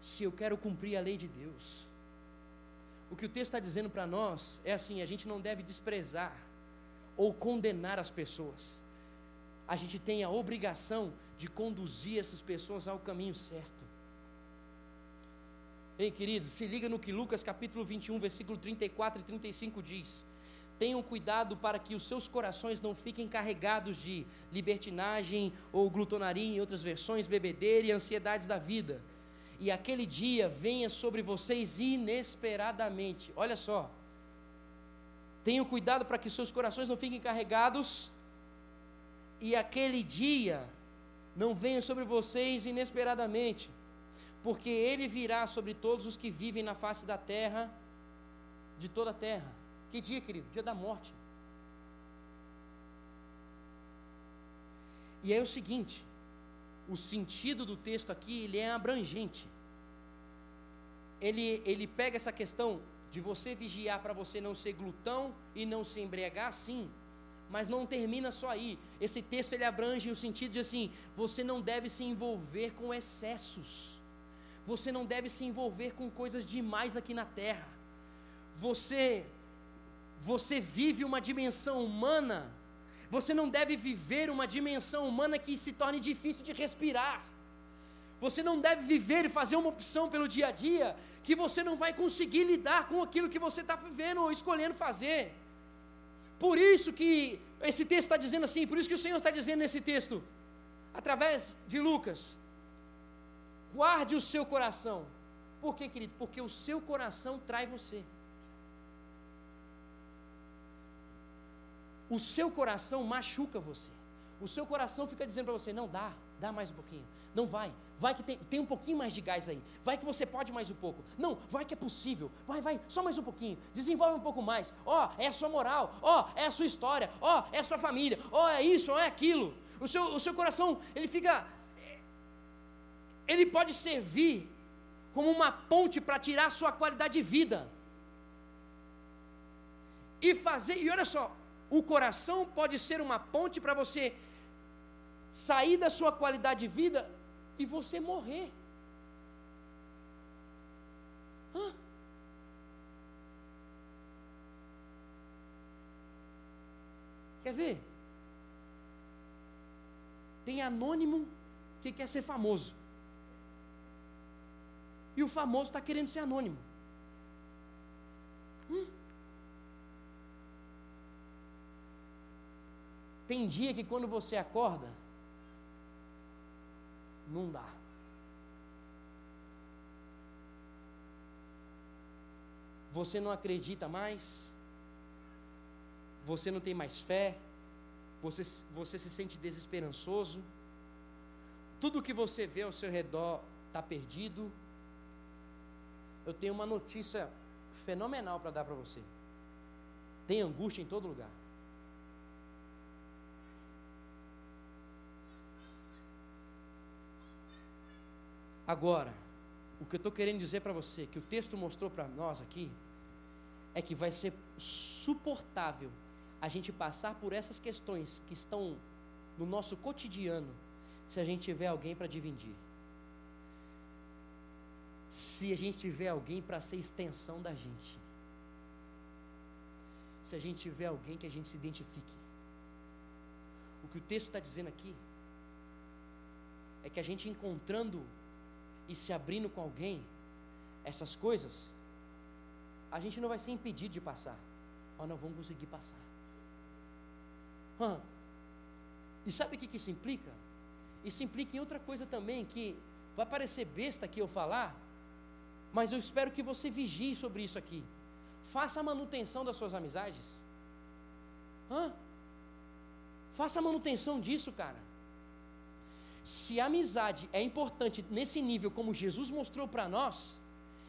Se eu quero cumprir a lei de Deus, o que o texto está dizendo para nós é assim: a gente não deve desprezar ou condenar as pessoas. A gente tem a obrigação de conduzir essas pessoas ao caminho certo. Ei, querido, se liga no que Lucas capítulo 21, versículo 34 e 35 diz. Tenham cuidado para que os seus corações não fiquem carregados de libertinagem ou glutonaria, em outras versões, bebedeira e ansiedades da vida. E aquele dia venha sobre vocês inesperadamente. Olha só. Tenham cuidado para que seus corações não fiquem carregados e aquele dia não venha sobre vocês inesperadamente porque ele virá sobre todos os que vivem na face da terra, de toda a terra. Que dia, querido? Dia da morte. E é o seguinte, o sentido do texto aqui, ele é abrangente. Ele, ele pega essa questão de você vigiar para você não ser glutão e não se embriagar, sim, mas não termina só aí. Esse texto ele abrange o sentido de assim, você não deve se envolver com excessos. Você não deve se envolver com coisas demais aqui na terra. Você você vive uma dimensão humana. Você não deve viver uma dimensão humana que se torne difícil de respirar. Você não deve viver e fazer uma opção pelo dia a dia que você não vai conseguir lidar com aquilo que você está vivendo ou escolhendo fazer. Por isso que esse texto está dizendo assim, por isso que o Senhor está dizendo nesse texto, através de Lucas, Guarde o seu coração. Por quê, querido? Porque o seu coração trai você. O seu coração machuca você. O seu coração fica dizendo para você: não dá, dá mais um pouquinho. Não vai, vai que tem, tem um pouquinho mais de gás aí. Vai que você pode mais um pouco. Não, vai que é possível. Vai, vai, só mais um pouquinho. Desenvolve um pouco mais. Ó, oh, é a sua moral. Ó, oh, é a sua história. Ó, oh, é a sua família. Ó, é isso, ó, é aquilo. O seu, o seu coração, ele fica ele pode servir como uma ponte para tirar sua qualidade de vida. E fazer, e olha só, o coração pode ser uma ponte para você sair da sua qualidade de vida e você morrer. Hã? Quer ver? Tem anônimo que quer ser famoso. E o famoso está querendo ser anônimo. Hum. Tem dia que quando você acorda, não dá. Você não acredita mais, você não tem mais fé, você, você se sente desesperançoso, tudo que você vê ao seu redor está perdido, eu tenho uma notícia fenomenal para dar para você. Tem angústia em todo lugar. Agora, o que eu estou querendo dizer para você, que o texto mostrou para nós aqui, é que vai ser suportável a gente passar por essas questões que estão no nosso cotidiano, se a gente tiver alguém para dividir se a gente tiver alguém para ser extensão da gente. Se a gente tiver alguém que a gente se identifique. O que o texto está dizendo aqui é que a gente encontrando e se abrindo com alguém, essas coisas, a gente não vai ser impedido de passar. Mas não vamos conseguir passar. Hum. E sabe o que, que isso implica? Isso implica em outra coisa também, que vai parecer besta aqui eu falar, mas eu espero que você vigie sobre isso aqui. Faça a manutenção das suas amizades. Hã? Faça a manutenção disso, cara. Se a amizade é importante nesse nível, como Jesus mostrou para nós,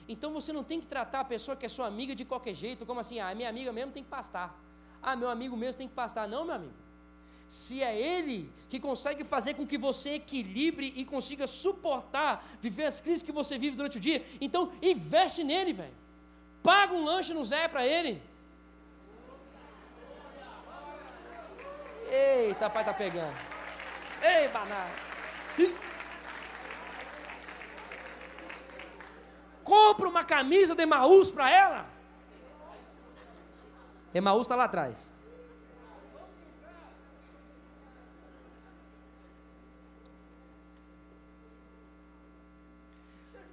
então você não tem que tratar a pessoa que é sua amiga de qualquer jeito, como assim, ah, minha amiga mesmo tem que pastar. Ah, meu amigo mesmo tem que pastar. Não, meu amigo. se é Ele que consegue fazer com que você equilibre e consiga suportar, viver as crises que você vive durante o dia, então investe nele, velho. Paga um lanche no Zé para ele. Eita, pai tá pegando. Ei, banana. Compra uma camisa de Emaús para ela. Emaús está lá atrás.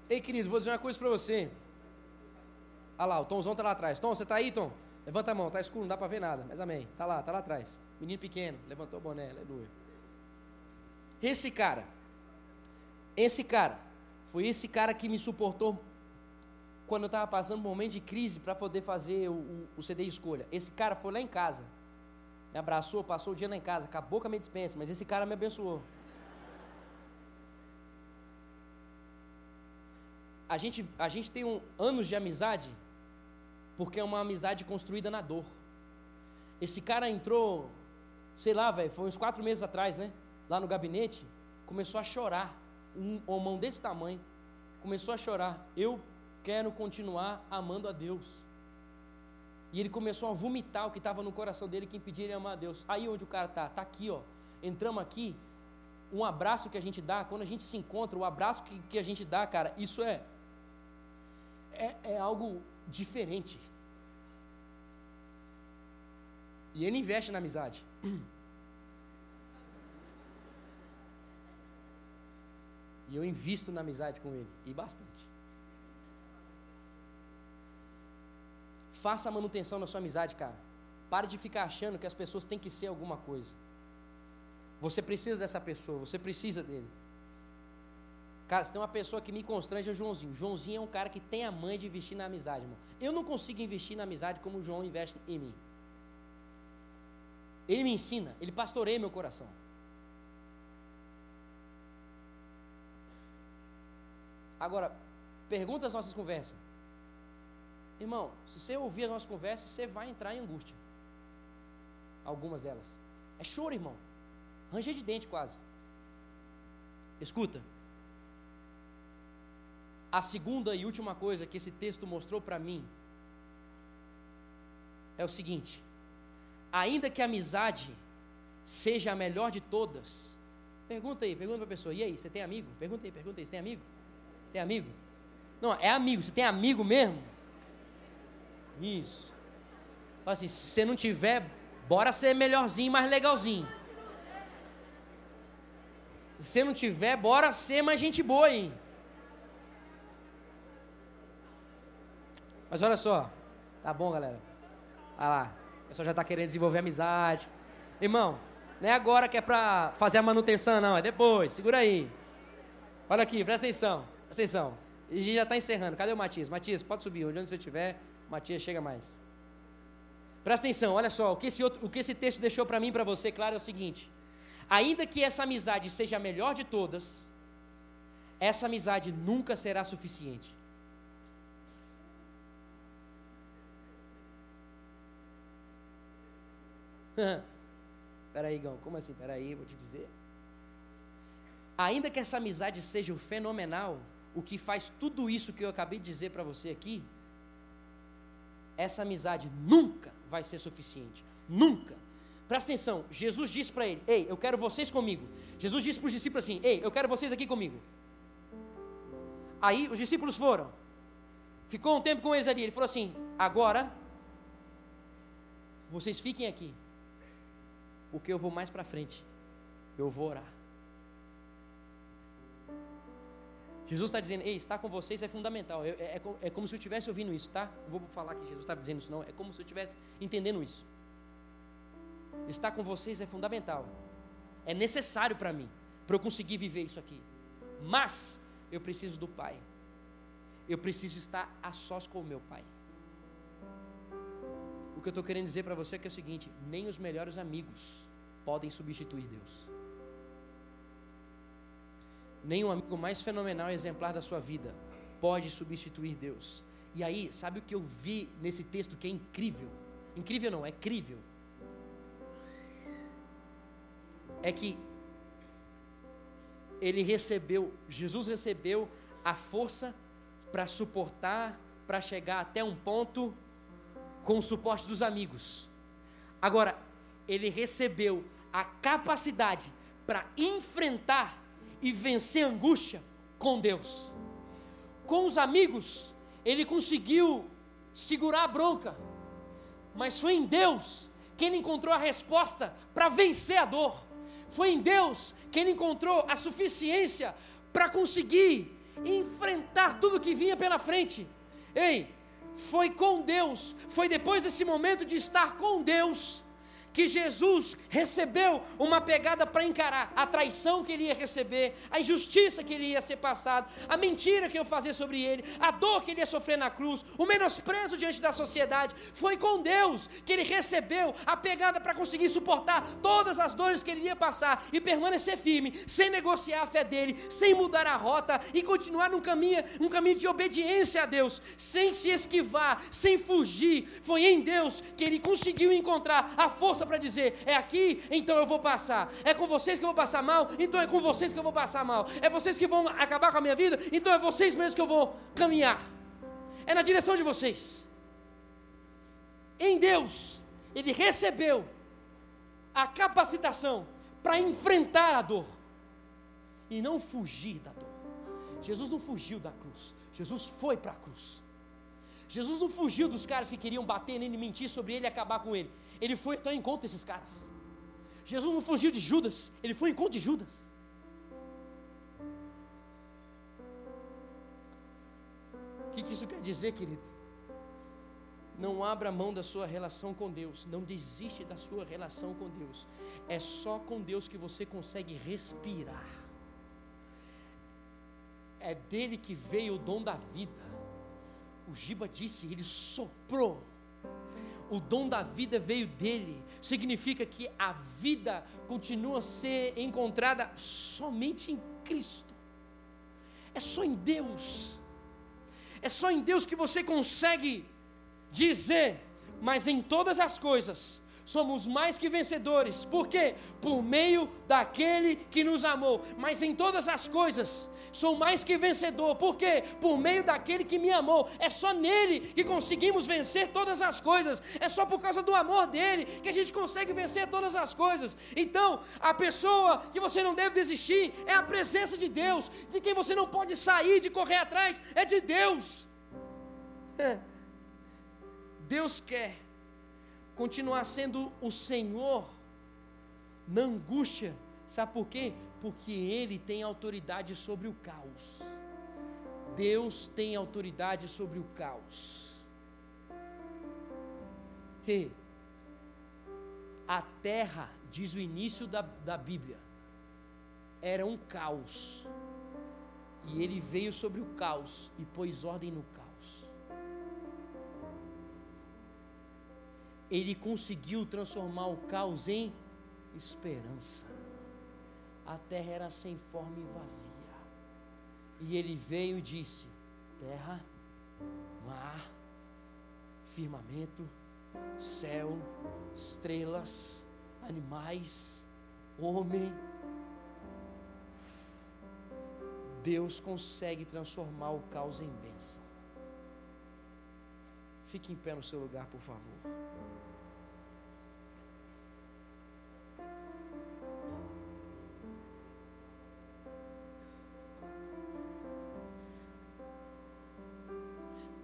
Ei, querido, vou dizer uma coisa para você. Olha lá, o Tomzão está lá atrás. Tom, você está aí, Tom? Levanta a mão, está escuro, não dá para ver nada, mas amém. Está lá, está lá atrás. Menino pequeno, levantou o boné, aleluia. Esse cara, esse cara, foi esse cara que me suportou quando eu estava passando um momento de crise para poder fazer o, o, o, CD Escolha. Esse cara foi lá em casa, me abraçou, passou o dia lá em casa, acabou com a minha dispensa, mas esse cara me abençoou. a gente, a gente tem um, anos de amizade porque é uma amizade construída na dor. Esse cara entrou, sei lá, velho, foi uns quatro meses atrás, né? Lá no gabinete, começou a chorar. Um homão desse tamanho, começou a chorar. Eu quero continuar amando a Deus. E ele começou a vomitar o que estava no coração dele que impedia ele amar a Deus. Aí onde o cara tá, tá aqui, ó. Entramos aqui, um abraço que a gente dá, quando a gente se encontra, o abraço que, que a gente dá, cara, isso é é, é algo diferente. E ele investe na amizade. E eu invisto na amizade com ele, e bastante. Faça a manutenção da sua amizade, cara. Pare de ficar achando que as pessoas têm que ser alguma coisa. Você precisa dessa pessoa, você precisa dele. Cara, se tem uma pessoa que me constrange é o Joãozinho. Joãozinho é um cara que tem a mãe de investir na amizade, irmão. Eu não consigo investir na amizade como o João investe em mim. Ele me ensina, ele pastoreia meu coração. Agora, pergunta as nossas conversas. Irmão, se você ouvir as nossas conversas, você vai entrar em angústia. Algumas delas. É choro, irmão. Ranger de dente quase. Escuta. A segunda e última coisa que esse texto mostrou para mim é o seguinte: ainda que a amizade seja a melhor de todas, pergunta aí, pergunta para a pessoa, e aí, você tem amigo? Pergunta aí, pergunta aí, você tem amigo? Tem amigo? Não, é amigo, você tem amigo mesmo? Isso. Fala assim, se você não tiver, bora ser melhorzinho, mais legalzinho. Se você não tiver, bora ser mais gente boa, hein? Mas olha só, tá bom, galera? Olha lá, o pessoal já está querendo desenvolver amizade. Irmão, não é agora que é para fazer a manutenção, não, é depois, segura aí. Olha aqui, presta atenção, E a gente já está encerrando. Cadê o Matias? Matias, pode subir, onde você estiver, Matias chega mais. Presta atenção, olha só, o que esse, outro, o que esse texto deixou para mim e para você claro é o seguinte: ainda que essa amizade seja a melhor de todas, essa amizade nunca será suficiente. Peraí, Gão, como assim? Peraí, vou te dizer. Ainda que essa amizade seja fenomenal, o que faz tudo isso que eu acabei de dizer para você aqui, essa amizade nunca vai ser suficiente. Nunca. Presta atenção, Jesus disse para ele: Ei, eu quero vocês comigo. Jesus disse para os discípulos assim: Ei, eu quero vocês aqui comigo. Aí os discípulos foram. Ficou um tempo com eles ali. Ele falou assim: Agora, vocês fiquem aqui porque eu vou mais para frente. Eu vou orar. Jesus está dizendo, ei, estar com vocês é fundamental. É, é, é como se eu estivesse ouvindo isso, tá? Não vou falar que Jesus estava dizendo isso, não. É como se eu estivesse entendendo isso. Estar com vocês é fundamental. É necessário para mim, para eu conseguir viver isso aqui. Mas eu preciso do Pai. Eu preciso estar a sós com o meu Pai. O que eu estou querendo dizer para você é que é o seguinte: nem os melhores amigos podem substituir Deus. Nenhum amigo mais fenomenal e exemplar da sua vida pode substituir Deus. E aí, sabe o que eu vi nesse texto que é incrível? Incrível não, é crível. é que ele recebeu, Jesus recebeu a força para suportar, para chegar até um ponto com o suporte dos amigos. Agora, ele recebeu a capacidade para enfrentar e vencer a angústia com Deus. Com os amigos, ele conseguiu segurar a bronca, mas foi em Deus que ele encontrou a resposta para vencer a dor. Foi em Deus que ele encontrou a suficiência para conseguir enfrentar tudo que vinha pela frente. Ei, foi com Deus, foi depois desse momento de estar com Deus que Jesus recebeu uma pegada para encarar a traição que ele ia receber, a injustiça que ele ia ser passado, a mentira que eu fazer sobre ele, a dor que ele ia sofrer na cruz, o menosprezo diante da sociedade. Foi com Deus que ele recebeu a pegada para conseguir suportar todas as dores que ele ia passar e permanecer firme, sem negociar a fé dele, sem mudar a rota e continuar num caminho, um caminho de obediência a Deus, sem se esquivar, sem fugir. Foi em Deus que ele conseguiu encontrar a força força para dizer: é aqui, então eu vou passar. É com vocês que eu vou passar mal, então é com vocês que eu vou passar mal. É vocês que vão acabar com a minha vida, então é vocês mesmos que eu vou caminhar. É na direção de vocês. Em Deus, ele recebeu a capacitação para enfrentar a dor e não fugir da dor. Jesus não fugiu da cruz, Jesus foi para a cruz. Jesus não fugiu dos caras que queriam bater nele, mentir sobre ele e acabar com ele. Ele foi até ao encontro desses caras. Jesus não fugiu de Judas, ele foi ao encontro de Judas. O que, que isso quer dizer, querido? Não abra mão da sua relação com Deus, não desiste da sua relação com Deus. É só com Deus que você consegue respirar. É dele que veio o dom da vida. O Giba disse, ele soprou o dom da vida veio dele. Significa que a vida continua a ser encontrada somente em Cristo. É só em Deus. É só em Deus que você consegue dizer, mas em todas as coisas somos mais que vencedores. Por quê? Por meio daquele que nos amou. Mas em todas as coisas sou mais que vencedor. Por quê? Por meio daquele que me amou. É só nele que conseguimos vencer todas as coisas. É só por causa do amor dele que a gente consegue vencer todas as coisas. Então, a pessoa que você não deve desistir é a presença de Deus. De quem você não pode sair de correr atrás é de Deus. É. Deus quer continuar sendo o Senhor na angústia. Sabe por quê? porque Ele tem autoridade sobre o caos. Deus tem autoridade sobre o caos. E a terra, diz o início da, da Bíblia, era um caos. E ele veio sobre o caos e pôs ordem no caos. Ele conseguiu transformar o caos em esperança a terra era sem forma e vazia. E ele veio e disse: terra, mar, firmamento, céu, estrelas, animais, homem. Deus consegue transformar o caos em bênção. Fique em pé no seu lugar, por favor.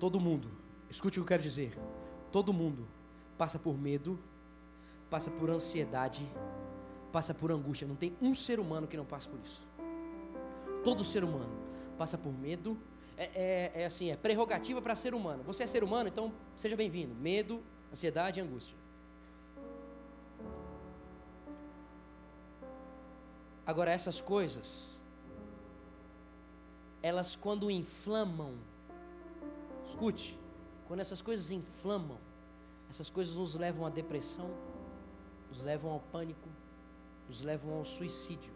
Todo mundo, escute o que eu quero dizer. Todo mundo passa por medo, passa por ansiedade, passa por angústia. Não tem um ser humano que não passe por isso. Todo ser humano passa por medo. É, é, é assim, é prerrogativa para ser humano. Você é ser humano, então seja bem-vindo. Medo, ansiedade e angústia. Agora, essas coisas, elas quando inflamam Escute, quando essas coisas inflamam, essas coisas nos levam à depressão, nos levam ao pânico, nos levam ao suicídio.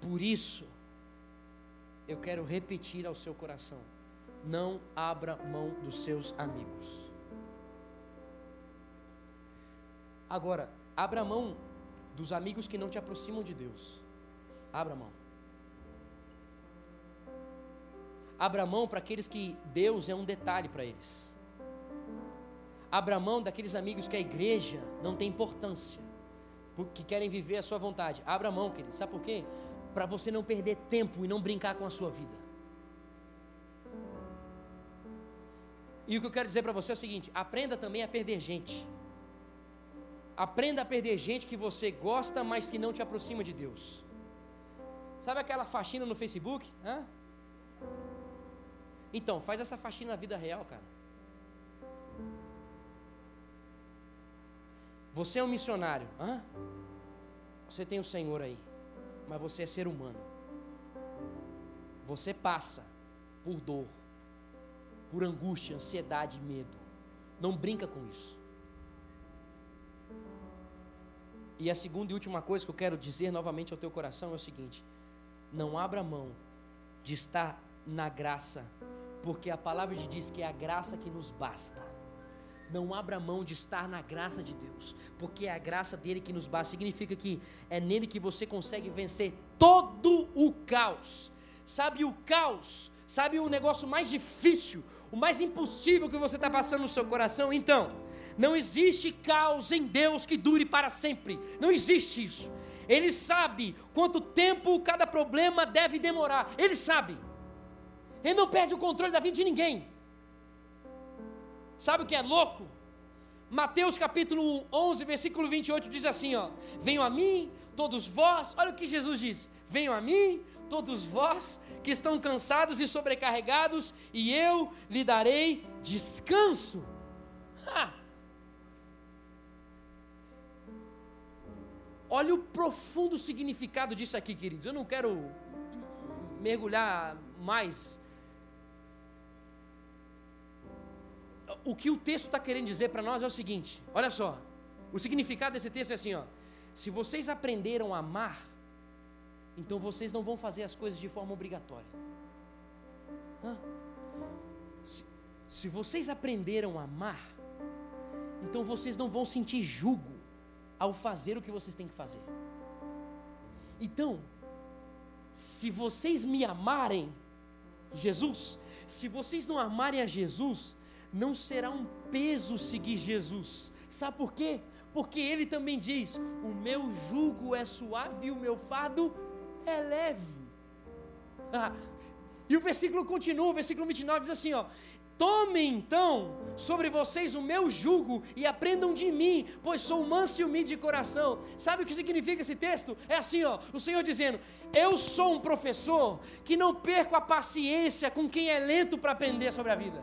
Por isso, eu quero repetir ao seu coração: não abra mão dos seus amigos. Agora, Abra mão dos amigos que não te aproximam de Deus. Abra mão. Abra mão para aqueles que Deus é um detalhe para eles. Abra mão daqueles amigos que a igreja não tem importância, porque querem viver a sua vontade. Abra mão, querido. Sabe por quê? Para você não perder tempo e não brincar com a sua vida. E o que eu quero dizer para você é o seguinte: aprenda também a perder gente. Aprenda a perder gente que você gosta, mas que não te aproxima de Deus. Sabe aquela faxina no Facebook? Hã? Então, faz essa faxina na vida real, cara. Você é um missionário, hã? Você tem o Senhor aí, mas você é ser humano. Você passa por dor, por angústia, ansiedade medo. Não brinca com isso. E a segunda e última coisa que eu quero dizer novamente ao teu coração é o seguinte: não abra mão de estar na graça, porque a palavra de diz que é a graça que nos basta. Não abra mão de estar na graça de Deus, porque é a graça dele que nos basta. Significa que é nele que você consegue vencer todo o caos. Sabe o caos? Sabe o negócio mais difícil, o mais impossível que você está passando no seu coração? Então, não existe caos em Deus que dure para sempre. Não existe isso. Ele sabe quanto tempo cada problema deve demorar. Ele sabe. Ele não perde o controle da vida de ninguém. Sabe o que é louco? Mateus capítulo 11, versículo 28 diz assim, ó: Venham a mim, todos vós. Olha o que Jesus diz: Venham a mim, todos vós que estão cansados e sobrecarregados, e eu lhe darei descanso. Ha! Olha o profundo significado disso aqui, queridos. Eu não quero mergulhar mais. O que o texto está querendo dizer para nós é o seguinte: olha só. O significado desse texto é assim: ó, se vocês aprenderam a amar, então vocês não vão fazer as coisas de forma obrigatória. Se, se vocês aprenderam a amar, então vocês não vão sentir julgo ao fazer o que vocês têm que fazer. Então, se vocês me amarem, Jesus, se vocês não amarem a Jesus, não será um peso seguir Jesus. Sabe por quê? Porque ele também diz: O meu jugo é suave e o meu fardo é leve. E o versículo continua, o versículo 29 diz assim: ó, Tomem então sobre vocês o meu jugo e aprendam de mim, pois sou manso e humilde de coração. Sabe o que significa esse texto? É assim, ó, o Senhor dizendo: Eu sou um professor que não perco a paciência com quem é lento para aprender sobre a vida.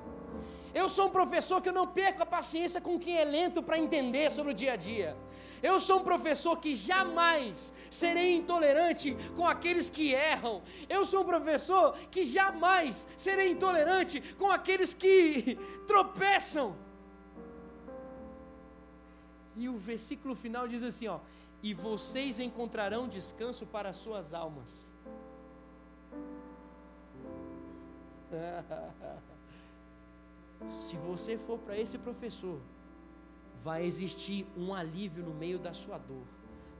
Eu sou um professor que eu não perco a paciência com quem é lento para entender sobre o dia a dia. Eu sou um professor que jamais serei intolerante com aqueles que erram. Eu sou um professor que jamais serei intolerante com aqueles que tropeçam. E o versículo final diz assim, ó: "E vocês encontrarão descanso para as suas almas." Se você for para esse professor, vai existir um alívio no meio da sua dor,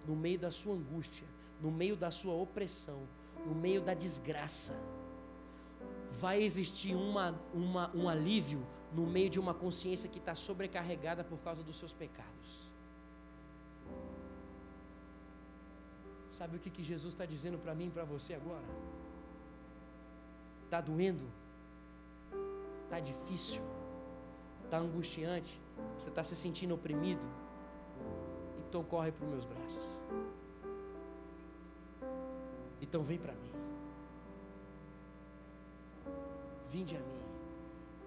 no meio da sua angústia, no meio da sua opressão, no meio da desgraça. Vai existir uma, uma, um alívio no meio de uma consciência que está sobrecarregada por causa dos seus pecados. Sabe o que, que Jesus está dizendo para mim e para você agora? Está doendo? Está difícil? Está angustiante? Você está se sentindo oprimido? Então corre para os meus braços. Então vem para mim. Vinde a mim,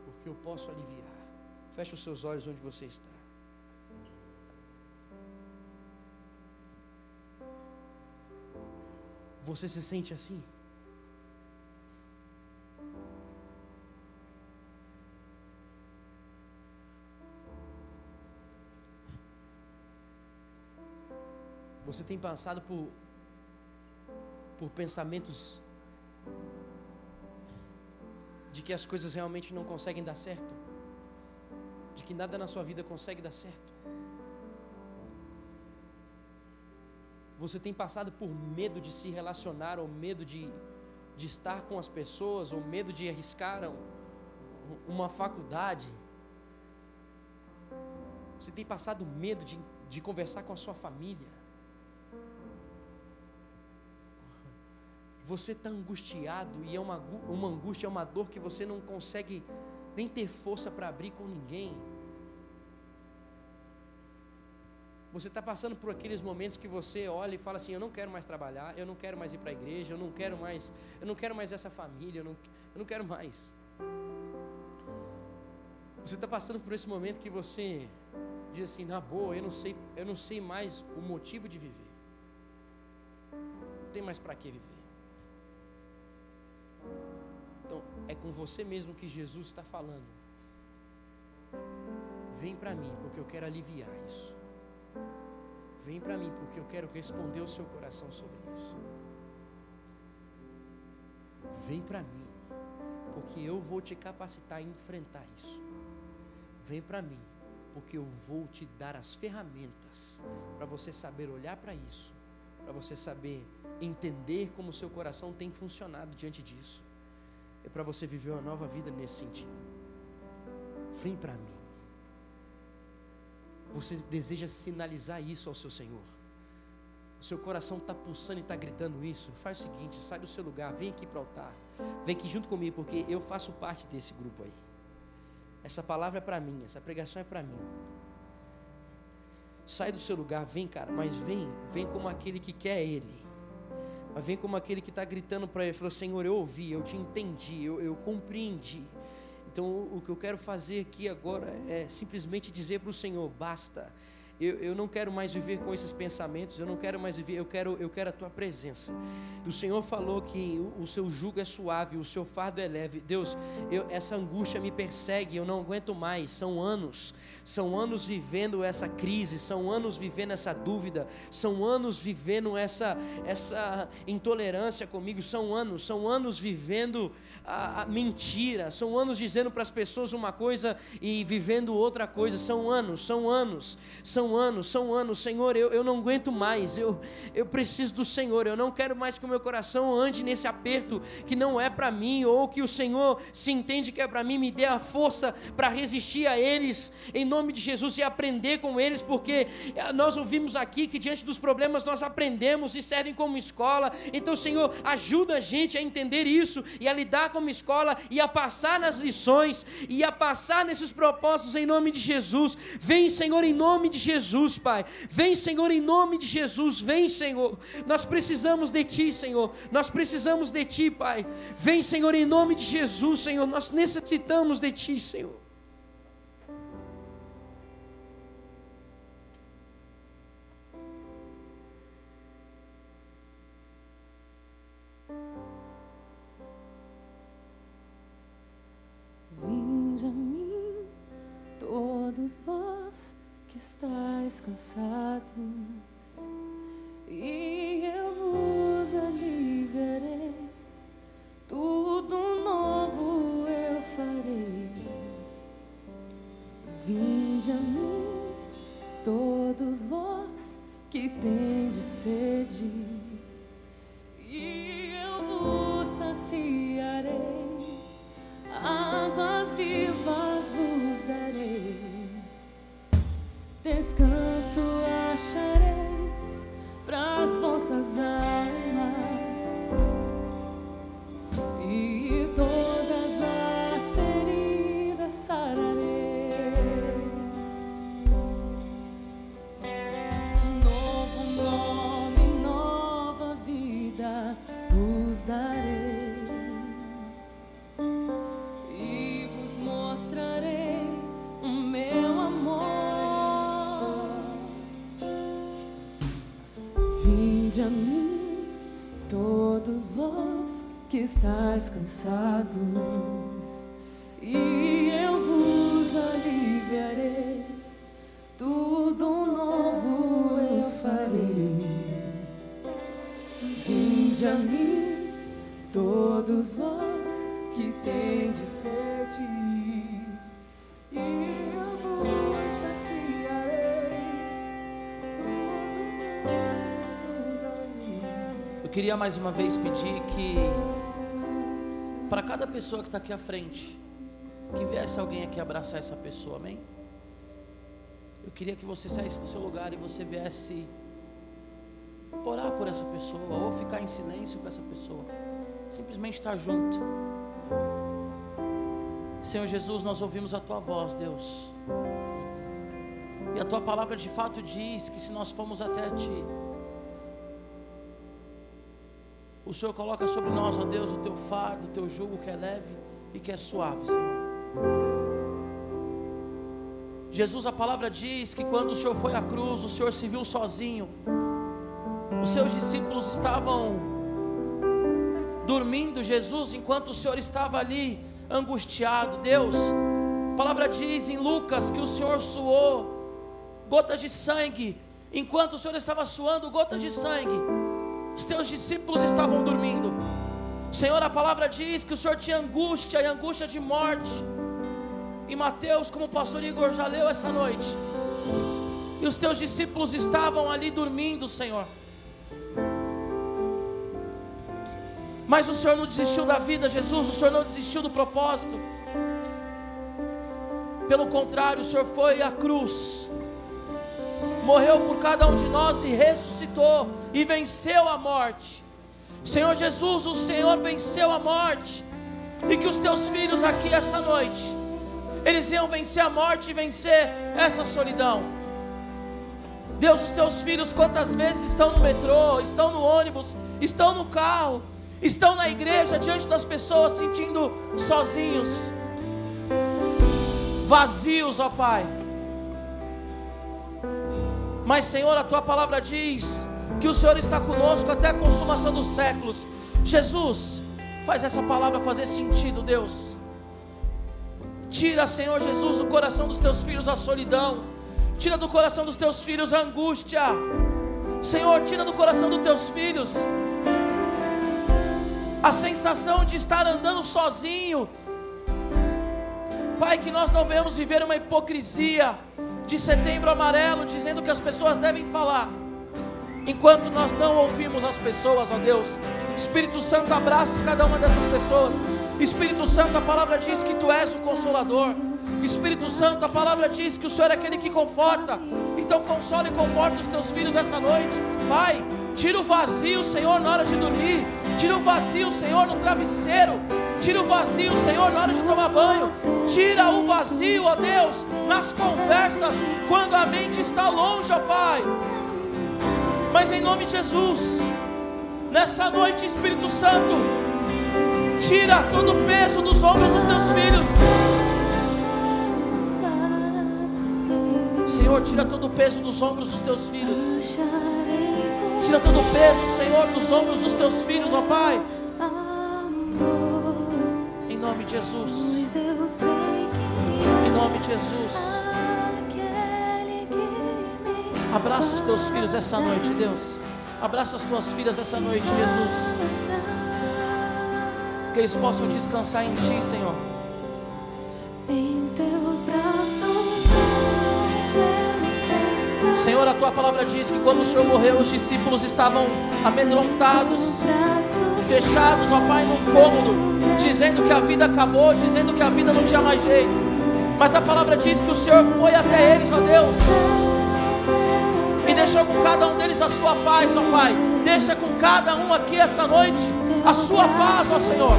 porque eu posso aliviar. Feche os seus olhos onde você está. Você se sente assim? Você tem passado por, por pensamentos de que as coisas realmente não conseguem dar certo? De que nada na sua vida consegue dar certo? Você tem passado por medo de se relacionar, ou medo de, de estar com as pessoas, ou medo de arriscar uma faculdade. Você tem passado medo de, de conversar com a sua família. Você está angustiado e é uma, uma angústia, é uma dor que você não consegue nem ter força para abrir com ninguém. Você está passando por aqueles momentos que você olha e fala assim: Eu não quero mais trabalhar, eu não quero mais ir para a igreja, eu não quero mais, eu não quero mais essa família, eu não, eu não quero mais. Você está passando por esse momento que você diz assim: Na boa, eu não sei, eu não sei mais o motivo de viver. Não tem mais para que viver. É com você mesmo que Jesus está falando. Vem para mim, porque eu quero aliviar isso. Vem para mim, porque eu quero responder o seu coração sobre isso. Vem para mim, porque eu vou te capacitar a enfrentar isso. Vem para mim, porque eu vou te dar as ferramentas para você saber olhar para isso, para você saber entender como o seu coração tem funcionado diante disso. É para você viver uma nova vida nesse sentido. Vem para mim. Você deseja sinalizar isso ao seu Senhor. O seu coração está pulsando e está gritando isso. Faz o seguinte: sai do seu lugar, vem aqui para o altar. Vem aqui junto comigo, porque eu faço parte desse grupo aí. Essa palavra é para mim, essa pregação é para mim. Sai do seu lugar, vem, cara, mas vem, vem como aquele que quer Ele. Mas vem como aquele que está gritando para Ele: falou, Senhor, eu ouvi, eu te entendi, eu, eu compreendi. Então, o que eu quero fazer aqui agora é simplesmente dizer para o Senhor: basta. Eu, eu não quero mais viver com esses pensamentos, eu não quero mais viver, eu quero, eu quero a tua presença. O Senhor falou que o, o seu jugo é suave, o seu fardo é leve. Deus, eu, essa angústia me persegue, eu não aguento mais. São anos, são anos vivendo essa crise, são anos vivendo essa dúvida, são anos vivendo essa, essa intolerância comigo, são anos, são anos vivendo a, a mentira, são anos dizendo para as pessoas uma coisa e vivendo outra coisa, são anos, são anos, são anos, são anos, Senhor, eu, eu não aguento mais, eu, eu preciso do Senhor, eu não quero mais que o meu coração ande nesse aperto que não é para mim, ou que o Senhor se entende que é para mim, me dê a força para resistir a eles, em nome de Jesus, e aprender com eles, porque nós ouvimos aqui que diante dos problemas nós aprendemos e servem como escola, então, Senhor, ajuda a gente a entender isso e a lidar como escola e a passar nas lições e a passar nesses propósitos em nome de Jesus. Vem, Senhor, em nome de Jesus, Pai. Vem, Senhor, em nome de Jesus. Vem, Senhor. Nós precisamos de Ti, Senhor. Nós precisamos de Ti, Pai. Vem, Senhor, em nome de Jesus, Senhor. Nós necessitamos de Ti, Senhor. Vinde a mim, todos vós estáis cansados, e eu vos aliviarei. Tudo novo eu farei. Vinde a mim, todos vós que tendes sede, e eu vos saciarei águas vivas vos darei, descanso achareis para as vossas almas. Que estáis cansados, e eu vos aliviarei, tudo novo eu farei. Vinde a mim, todos vós que tendes sede, e queria mais uma vez pedir que, para cada pessoa que está aqui à frente, que viesse alguém aqui abraçar essa pessoa, amém? Eu queria que você saísse do seu lugar e você viesse orar por essa pessoa, ou ficar em silêncio com essa pessoa, simplesmente estar junto. Senhor Jesus, nós ouvimos a tua voz, Deus, e a tua palavra de fato diz que se nós formos até ti, o Senhor coloca sobre nós, ó Deus, o teu fardo, o teu jugo que é leve e que é suave, Senhor. Jesus, a palavra diz que quando o Senhor foi à cruz, o Senhor se viu sozinho. Os seus discípulos estavam dormindo, Jesus, enquanto o Senhor estava ali angustiado. Deus, a palavra diz em Lucas que o Senhor suou gotas de sangue, enquanto o Senhor estava suando gotas de sangue os teus discípulos estavam dormindo. Senhor, a palavra diz que o Senhor tinha angústia e angústia de morte. E Mateus, como o pastor Igor já leu essa noite. E os teus discípulos estavam ali dormindo, Senhor. Mas o Senhor não desistiu da vida, Jesus, o Senhor não desistiu do propósito. Pelo contrário, o Senhor foi à cruz morreu por cada um de nós e ressuscitou e venceu a morte. Senhor Jesus, o Senhor venceu a morte, e que os teus filhos aqui essa noite, eles iam vencer a morte e vencer essa solidão. Deus, os teus filhos, quantas vezes estão no metrô, estão no ônibus, estão no carro, estão na igreja, diante das pessoas, sentindo sozinhos, vazios, ó Pai mas, Senhor, a tua palavra diz que o Senhor está conosco até a consumação dos séculos. Jesus, faz essa palavra fazer sentido, Deus. Tira, Senhor Jesus, do coração dos teus filhos a solidão. Tira do coração dos teus filhos a angústia. Senhor, tira do coração dos teus filhos a sensação de estar andando sozinho. Pai, que nós não venhamos viver uma hipocrisia de setembro amarelo, dizendo que as pessoas devem falar, enquanto nós não ouvimos as pessoas, ó Deus. Espírito Santo, abrace cada uma dessas pessoas. Espírito Santo, a palavra diz que tu és o consolador. Espírito Santo, a palavra diz que o Senhor é aquele que conforta. Então console e conforta os teus filhos essa noite. Pai, tira o vazio, Senhor, na hora de dormir. Tira o vazio, Senhor, no travesseiro. Tira o vazio, Senhor, na hora de tomar banho. Tira o vazio, ó Deus, nas conversas, quando a mente está longe, ó Pai. Mas em nome de Jesus, nessa noite, Espírito Santo, tira todo o peso dos ombros dos teus filhos. Senhor, tira todo o peso dos ombros dos teus filhos. Tira todo o peso, Senhor, dos ombros dos teus filhos, ó Pai nome de Jesus. Em nome de Jesus. Abraça os teus filhos essa noite, Deus. Abraça as tuas filhas essa noite, Jesus. Que eles possam descansar em Ti, Senhor. Em teus braços. Senhor, a tua palavra diz que quando o Senhor morreu, os discípulos estavam amedrontados, fechados, ó Pai, num cômodo dizendo que a vida acabou, dizendo que a vida não tinha mais jeito. Mas a palavra diz que o Senhor foi até eles, ó Deus, deixou com cada um deles a sua paz, ó Pai. Deixa com cada um aqui essa noite a sua paz, ó Senhor.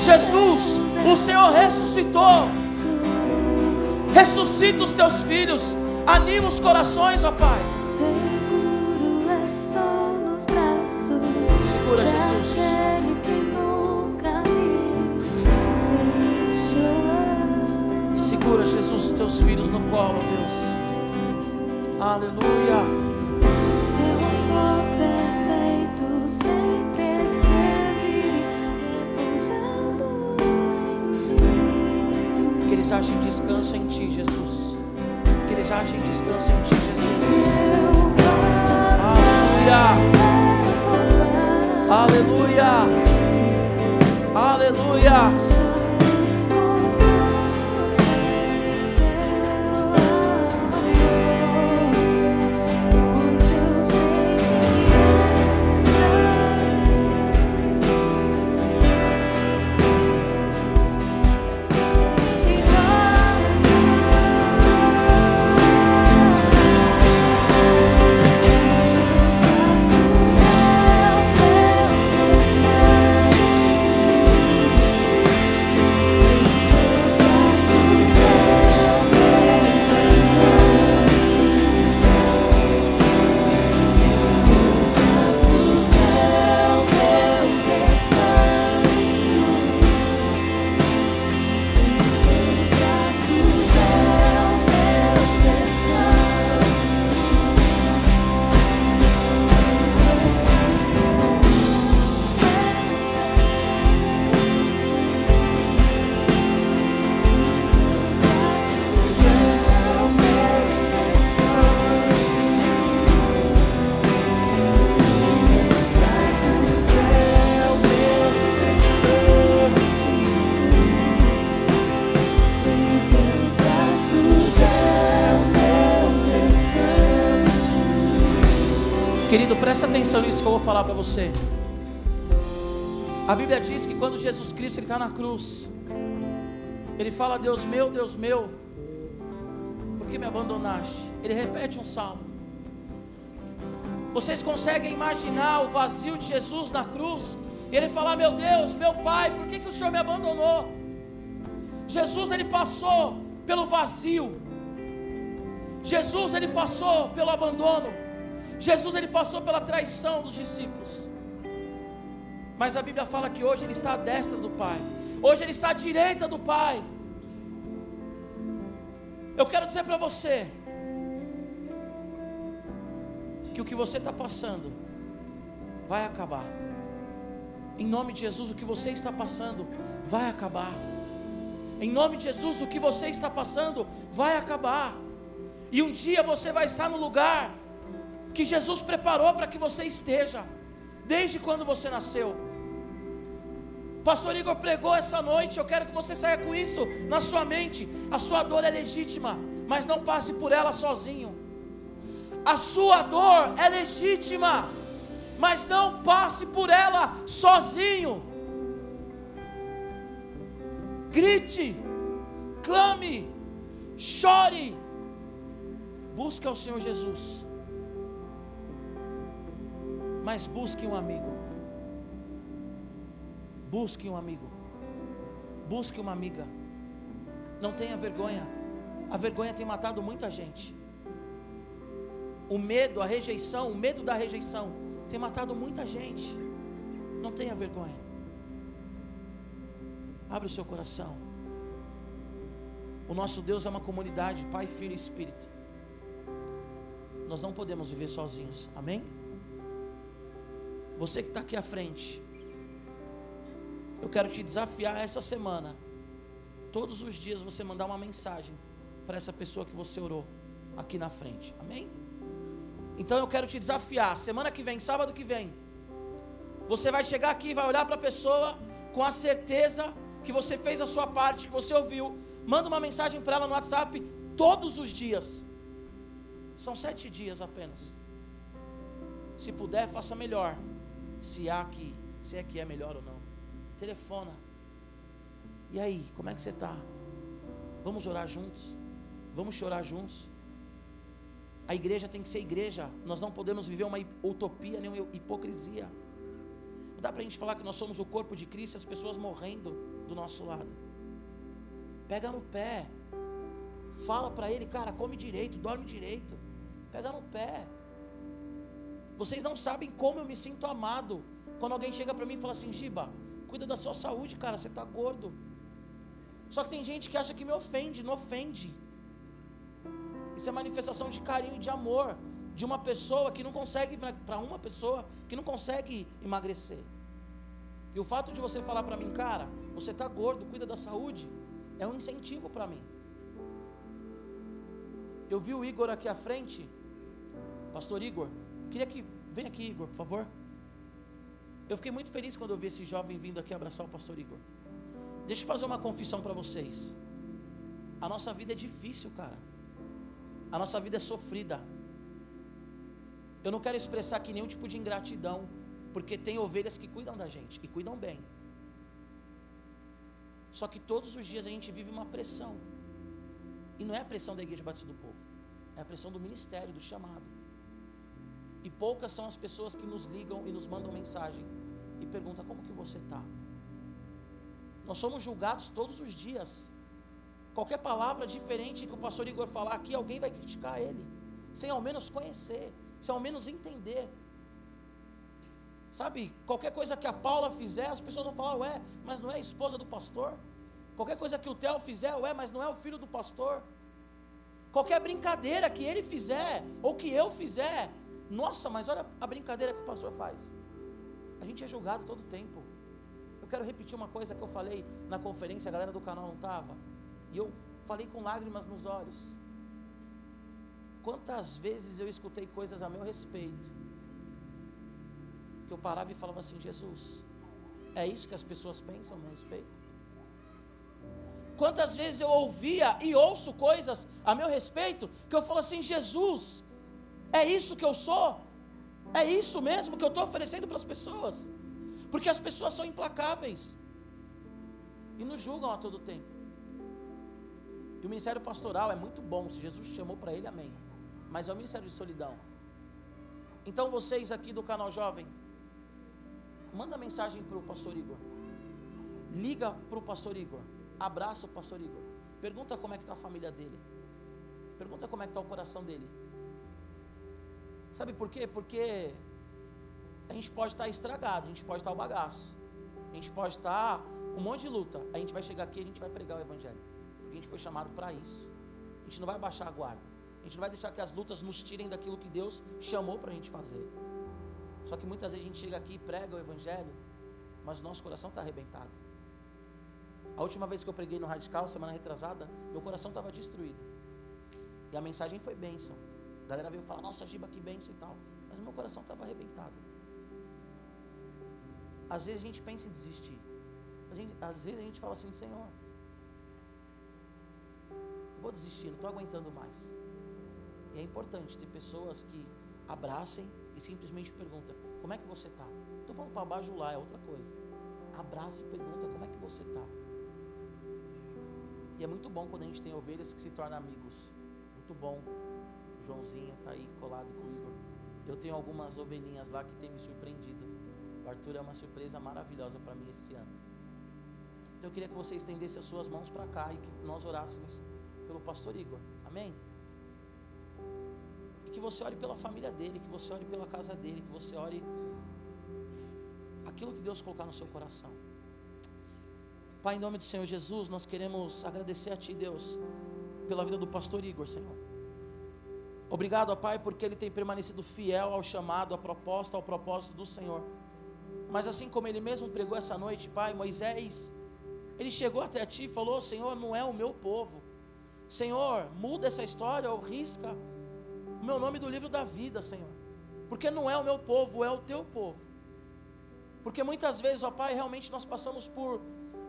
Jesus, o Senhor ressuscitou. Ressuscita os teus filhos, anima os corações, ó Pai. Segura, Jesus. Segura, Jesus, os teus filhos no colo, Deus. Aleluia. Achem descanso em Ti, Jesus. Que eles achem descanso em Ti, Jesus. Aleluia. Aleluia. Aleluia. Atenção nisso que eu vou falar para você. A Bíblia diz que quando Jesus Cristo está na cruz, ele fala: Deus meu, Deus meu, por que me abandonaste? Ele repete um salmo. Vocês conseguem imaginar o vazio de Jesus na cruz? E ele fala: Meu Deus, meu Pai, por que, que o Senhor me abandonou? Jesus ele passou pelo vazio. Jesus ele passou pelo abandono. Jesus ele passou pela traição dos discípulos. Mas a Bíblia fala que hoje ele está à destra do Pai. Hoje ele está à direita do Pai. Eu quero dizer para você que o que você está passando vai acabar. Em nome de Jesus, o que você está passando vai acabar. Em nome de Jesus, o que você está passando vai acabar. E um dia você vai estar no lugar que Jesus preparou para que você esteja, desde quando você nasceu. Pastor Igor pregou essa noite, eu quero que você saia com isso na sua mente. A sua dor é legítima, mas não passe por ela sozinho. A sua dor é legítima, mas não passe por ela sozinho grite, clame, chore, busque ao Senhor Jesus, mas busque um amigo, busque um amigo, busque uma amiga, não tenha vergonha, a vergonha tem matado muita gente, o medo, a rejeição, o medo da rejeição tem matado muita gente, não tenha vergonha. Abre o seu coração. O nosso Deus é uma comunidade, Pai, Filho e Espírito. Nós não podemos viver sozinhos, amém? Você que está aqui à frente, eu quero te desafiar essa semana, todos os dias você mandar uma mensagem para essa pessoa que você orou aqui na frente, amém? Então eu quero te desafiar, semana que vem, sábado que vem, você vai chegar aqui e vai olhar para a pessoa com a certeza que você fez a sua parte, que você ouviu, manda uma mensagem para ela no WhatsApp todos os dias. São sete dias apenas. Se puder, faça melhor. Se há que, se é que é melhor ou não. Telefona. E aí, como é que você está? Vamos orar juntos? Vamos chorar juntos? A igreja tem que ser igreja. Nós não podemos viver uma utopia nem uma hipocrisia. Não dá para a gente falar que nós somos o corpo de Cristo e as pessoas morrendo do nosso lado. Pega no pé. Fala para ele, cara, come direito, dorme direito. Pega no pé. Vocês não sabem como eu me sinto amado quando alguém chega para mim e fala assim: Giba, cuida da sua saúde, cara, você está gordo. Só que tem gente que acha que me ofende, não ofende. Isso é manifestação de carinho e de amor de uma pessoa que não consegue, para uma pessoa que não consegue emagrecer. E o fato de você falar para mim, cara, você está gordo, cuida da saúde, é um incentivo para mim. Eu vi o Igor aqui à frente, Pastor Igor. Queria que vem aqui, Igor, por favor. Eu fiquei muito feliz quando eu vi esse jovem vindo aqui abraçar o Pastor Igor. Deixa eu fazer uma confissão para vocês. A nossa vida é difícil, cara. A nossa vida é sofrida. Eu não quero expressar aqui nenhum tipo de ingratidão porque tem ovelhas que cuidam da gente e cuidam bem. Só que todos os dias a gente vive uma pressão. E não é a pressão da igreja Batista do Povo, é a pressão do ministério, do chamado. E poucas são as pessoas que nos ligam e nos mandam mensagem e perguntam como que você está. Nós somos julgados todos os dias. Qualquer palavra diferente que o pastor Igor falar aqui, alguém vai criticar ele, sem ao menos conhecer, sem ao menos entender. Sabe, qualquer coisa que a Paula fizer, as pessoas vão falar, ué, mas não é a esposa do pastor? Qualquer coisa que o Theo fizer, ué, mas não é o filho do pastor? Qualquer brincadeira que ele fizer, ou que eu fizer, nossa, mas olha a brincadeira que o pastor faz. A gente é julgado todo tempo. Eu quero repetir uma coisa que eu falei na conferência, a galera do canal não estava. E eu falei com lágrimas nos olhos. Quantas vezes eu escutei coisas a meu respeito que eu parava e falava assim: Jesus, é isso que as pessoas pensam a meu respeito? Quantas vezes eu ouvia e ouço coisas a meu respeito que eu falo assim: Jesus, é isso que eu sou? É isso mesmo que eu estou oferecendo para as pessoas. Porque as pessoas são implacáveis e nos julgam a todo tempo. E o ministério pastoral é muito bom, se Jesus chamou para ele, amém. Mas é o ministério de solidão. Então vocês aqui do canal Jovem, manda mensagem para o pastor Igor. Liga para o pastor Igor. Abraça o pastor Igor. Pergunta como é que está a família dele. Pergunta como é que está o coração dele. Sabe por quê? Porque a gente pode estar estragado, a gente pode estar o bagaço. A gente pode estar com um monte de luta. A gente vai chegar aqui e a gente vai pregar o evangelho. Porque a gente foi chamado para isso. A gente não vai baixar a guarda. A gente não vai deixar que as lutas nos tirem daquilo que Deus chamou para a gente fazer. Só que muitas vezes a gente chega aqui e prega o evangelho, mas o nosso coração está arrebentado. A última vez que eu preguei no Radical, semana retrasada, meu coração estava destruído. E a mensagem foi bênção. A galera veio falar, nossa, Giba, que bênção e tal. Mas meu coração estava arrebentado. Às vezes a gente pensa em desistir. Gente, às vezes a gente fala assim, Senhor, vou desistir, não estou aguentando mais. E é importante ter pessoas que abracem e simplesmente perguntam, como é que você está? Estou falando para bajular, é outra coisa. Abraça e pergunta, como é que você está? E é muito bom quando a gente tem ovelhas que se tornam amigos. Muito bom. Joãozinho está aí colado com o Igor. Eu tenho algumas ovelhinhas lá que têm me surpreendido. O Arthur é uma surpresa maravilhosa para mim esse ano. Então eu queria que você estendesse as suas mãos para cá e que nós orássemos pelo pastor Igor. Amém? E que você ore pela família dele, que você ore pela casa dele, que você ore aquilo que Deus colocar no seu coração. Pai, em nome do Senhor Jesus, nós queremos agradecer a Ti, Deus, pela vida do pastor Igor, Senhor. Obrigado, ó Pai, porque ele tem permanecido fiel ao chamado, à proposta, ao propósito do Senhor. Mas assim como ele mesmo pregou essa noite, Pai, Moisés ele chegou até ti e falou: Senhor, não é o meu povo. Senhor, muda essa história ou risca o meu nome do livro da vida, Senhor. Porque não é o meu povo, é o teu povo. Porque muitas vezes, ó Pai, realmente nós passamos por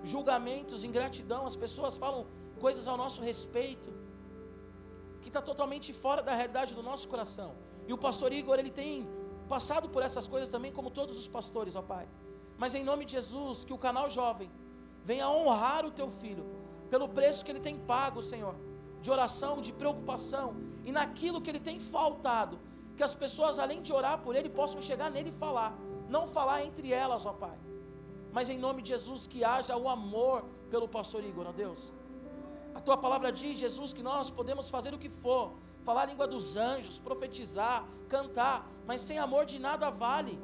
julgamentos, ingratidão, as pessoas falam coisas ao nosso respeito que está totalmente fora da realidade do nosso coração. E o pastor Igor, ele tem passado por essas coisas também, como todos os pastores, ó Pai. Mas em nome de Jesus, que o canal jovem venha honrar o teu filho, pelo preço que ele tem pago, Senhor, de oração, de preocupação, e naquilo que ele tem faltado, que as pessoas, além de orar por ele, possam chegar nele e falar, não falar entre elas, ó Pai, mas em nome de Jesus, que haja o amor pelo pastor Igor, ó Deus. A tua palavra diz, Jesus, que nós podemos fazer o que for, falar a língua dos anjos, profetizar, cantar, mas sem amor de nada vale.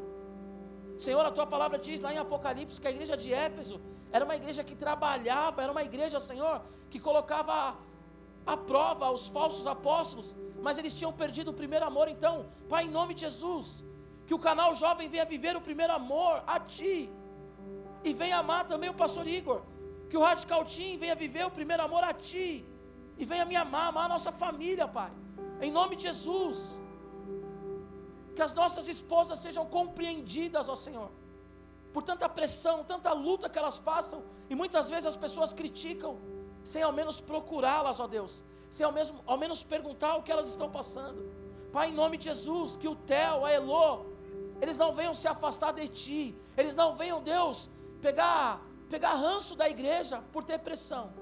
Senhor, a tua palavra diz lá em Apocalipse que a igreja de Éfeso era uma igreja que trabalhava, era uma igreja, Senhor, que colocava à prova os falsos apóstolos, mas eles tinham perdido o primeiro amor. Então, Pai, em nome de Jesus, que o canal jovem venha viver o primeiro amor a Ti, e venha amar também o pastor Igor, que o Radical Team venha viver o primeiro amor a Ti, e venha me amar, amar a nossa família, Pai, em nome de Jesus, que as nossas esposas sejam compreendidas, ó Senhor por tanta pressão, tanta luta que elas passam, e muitas vezes as pessoas criticam, sem ao menos procurá-las, ó Deus, sem ao, mesmo, ao menos perguntar o que elas estão passando. Pai, em nome de Jesus, que o Theo, a Elô, eles não venham se afastar de Ti, eles não venham, Deus, pegar, pegar ranço da igreja por ter pressão,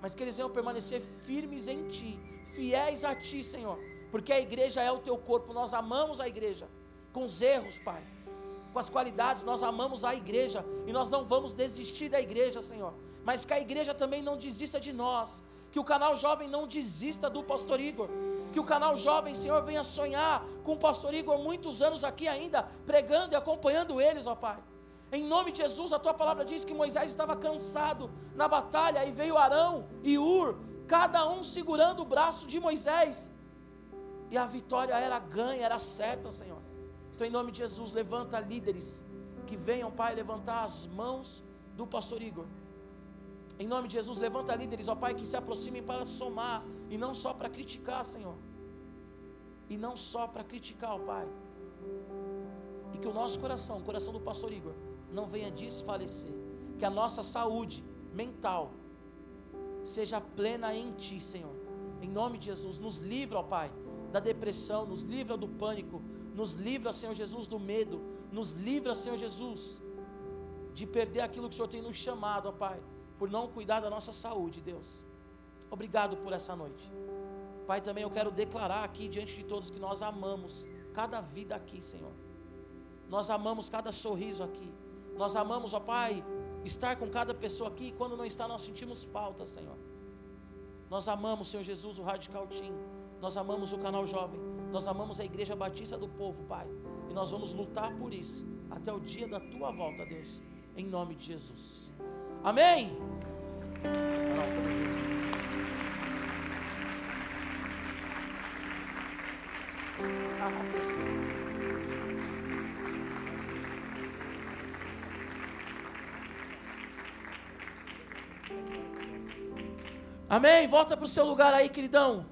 mas que eles venham permanecer firmes em Ti, fiéis a Ti, Senhor, porque a igreja é o Teu corpo, nós amamos a igreja, com os erros, Pai, com as qualidades, nós amamos a igreja e nós não vamos desistir da igreja, Senhor. Mas que a igreja também não desista de nós, que o canal jovem não desista do pastor Igor, que o canal jovem, Senhor, venha sonhar com o pastor Igor muitos anos aqui ainda, pregando e acompanhando eles, ó Pai. Em nome de Jesus, a tua palavra diz que Moisés estava cansado na batalha e veio Arão e Ur, cada um segurando o braço de Moisés. E a vitória era ganha, era certa, Senhor. Então, em nome de Jesus, levanta líderes que venham, Pai, levantar as mãos do pastor Igor. Em nome de Jesus, levanta líderes, ó Pai, que se aproximem para somar e não só para criticar, Senhor. E não só para criticar, ó Pai. E que o nosso coração, o coração do pastor Igor, não venha desfalecer. Que a nossa saúde mental seja plena em Ti, Senhor. Em nome de Jesus, nos livra, ó Pai, da depressão, nos livra do pânico, Nos livra, Senhor Jesus, do medo. Nos livra, Senhor Jesus, de perder aquilo que o Senhor tem nos chamado, ó Pai, por não cuidar da nossa saúde, Deus. Obrigado por essa noite. Pai, também eu quero declarar aqui diante de todos que nós amamos cada vida aqui, Senhor. Nós amamos cada sorriso aqui. Nós amamos, ó Pai, estar com cada pessoa aqui. Quando não está, nós sentimos falta, Senhor. Nós amamos, Senhor Jesus, o Radical Team. Nós amamos o canal Jovem. Nós amamos a Igreja Batista do Povo, Pai. E nós vamos lutar por isso até o dia da tua volta, Deus. Em nome de Jesus. Amém. Amém. Volta para o seu lugar aí, queridão.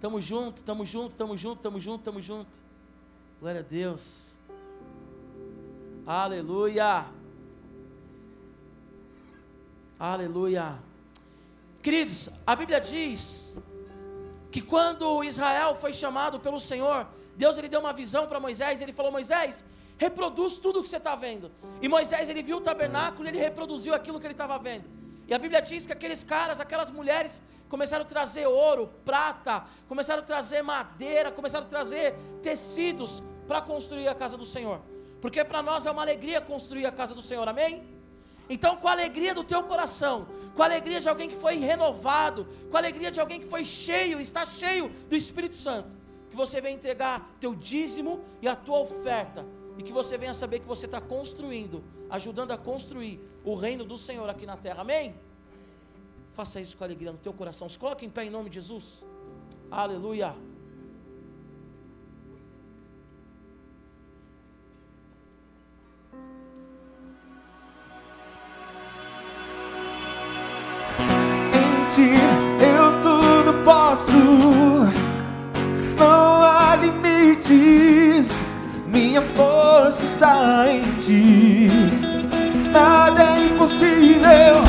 Tamo junto, tamo junto, tamo junto, tamo junto, tamo junto. Glória a Deus. Aleluia. Aleluia. Queridos, a Bíblia diz que quando Israel foi chamado pelo Senhor, Deus ele deu uma visão para Moisés, ele falou: Moisés, reproduz tudo o que você está vendo. E Moisés ele viu o tabernáculo e ele reproduziu aquilo que ele estava vendo. E a Bíblia diz que aqueles caras, aquelas mulheres, começaram a trazer ouro, prata, começaram a trazer madeira, começaram a trazer tecidos para construir a casa do Senhor. Porque para nós é uma alegria construir a casa do Senhor, amém? Então, com a alegria do teu coração, com a alegria de alguém que foi renovado, com a alegria de alguém que foi cheio, está cheio do Espírito Santo, que você venha entregar teu dízimo e a tua oferta, e que você venha saber que você está construindo, ajudando a construir o reino do Senhor aqui na terra, amém? Faça isso com alegria no teu coração. Se coloque em pé em nome de Jesus. Aleluia. Está em ti. Nada é impossível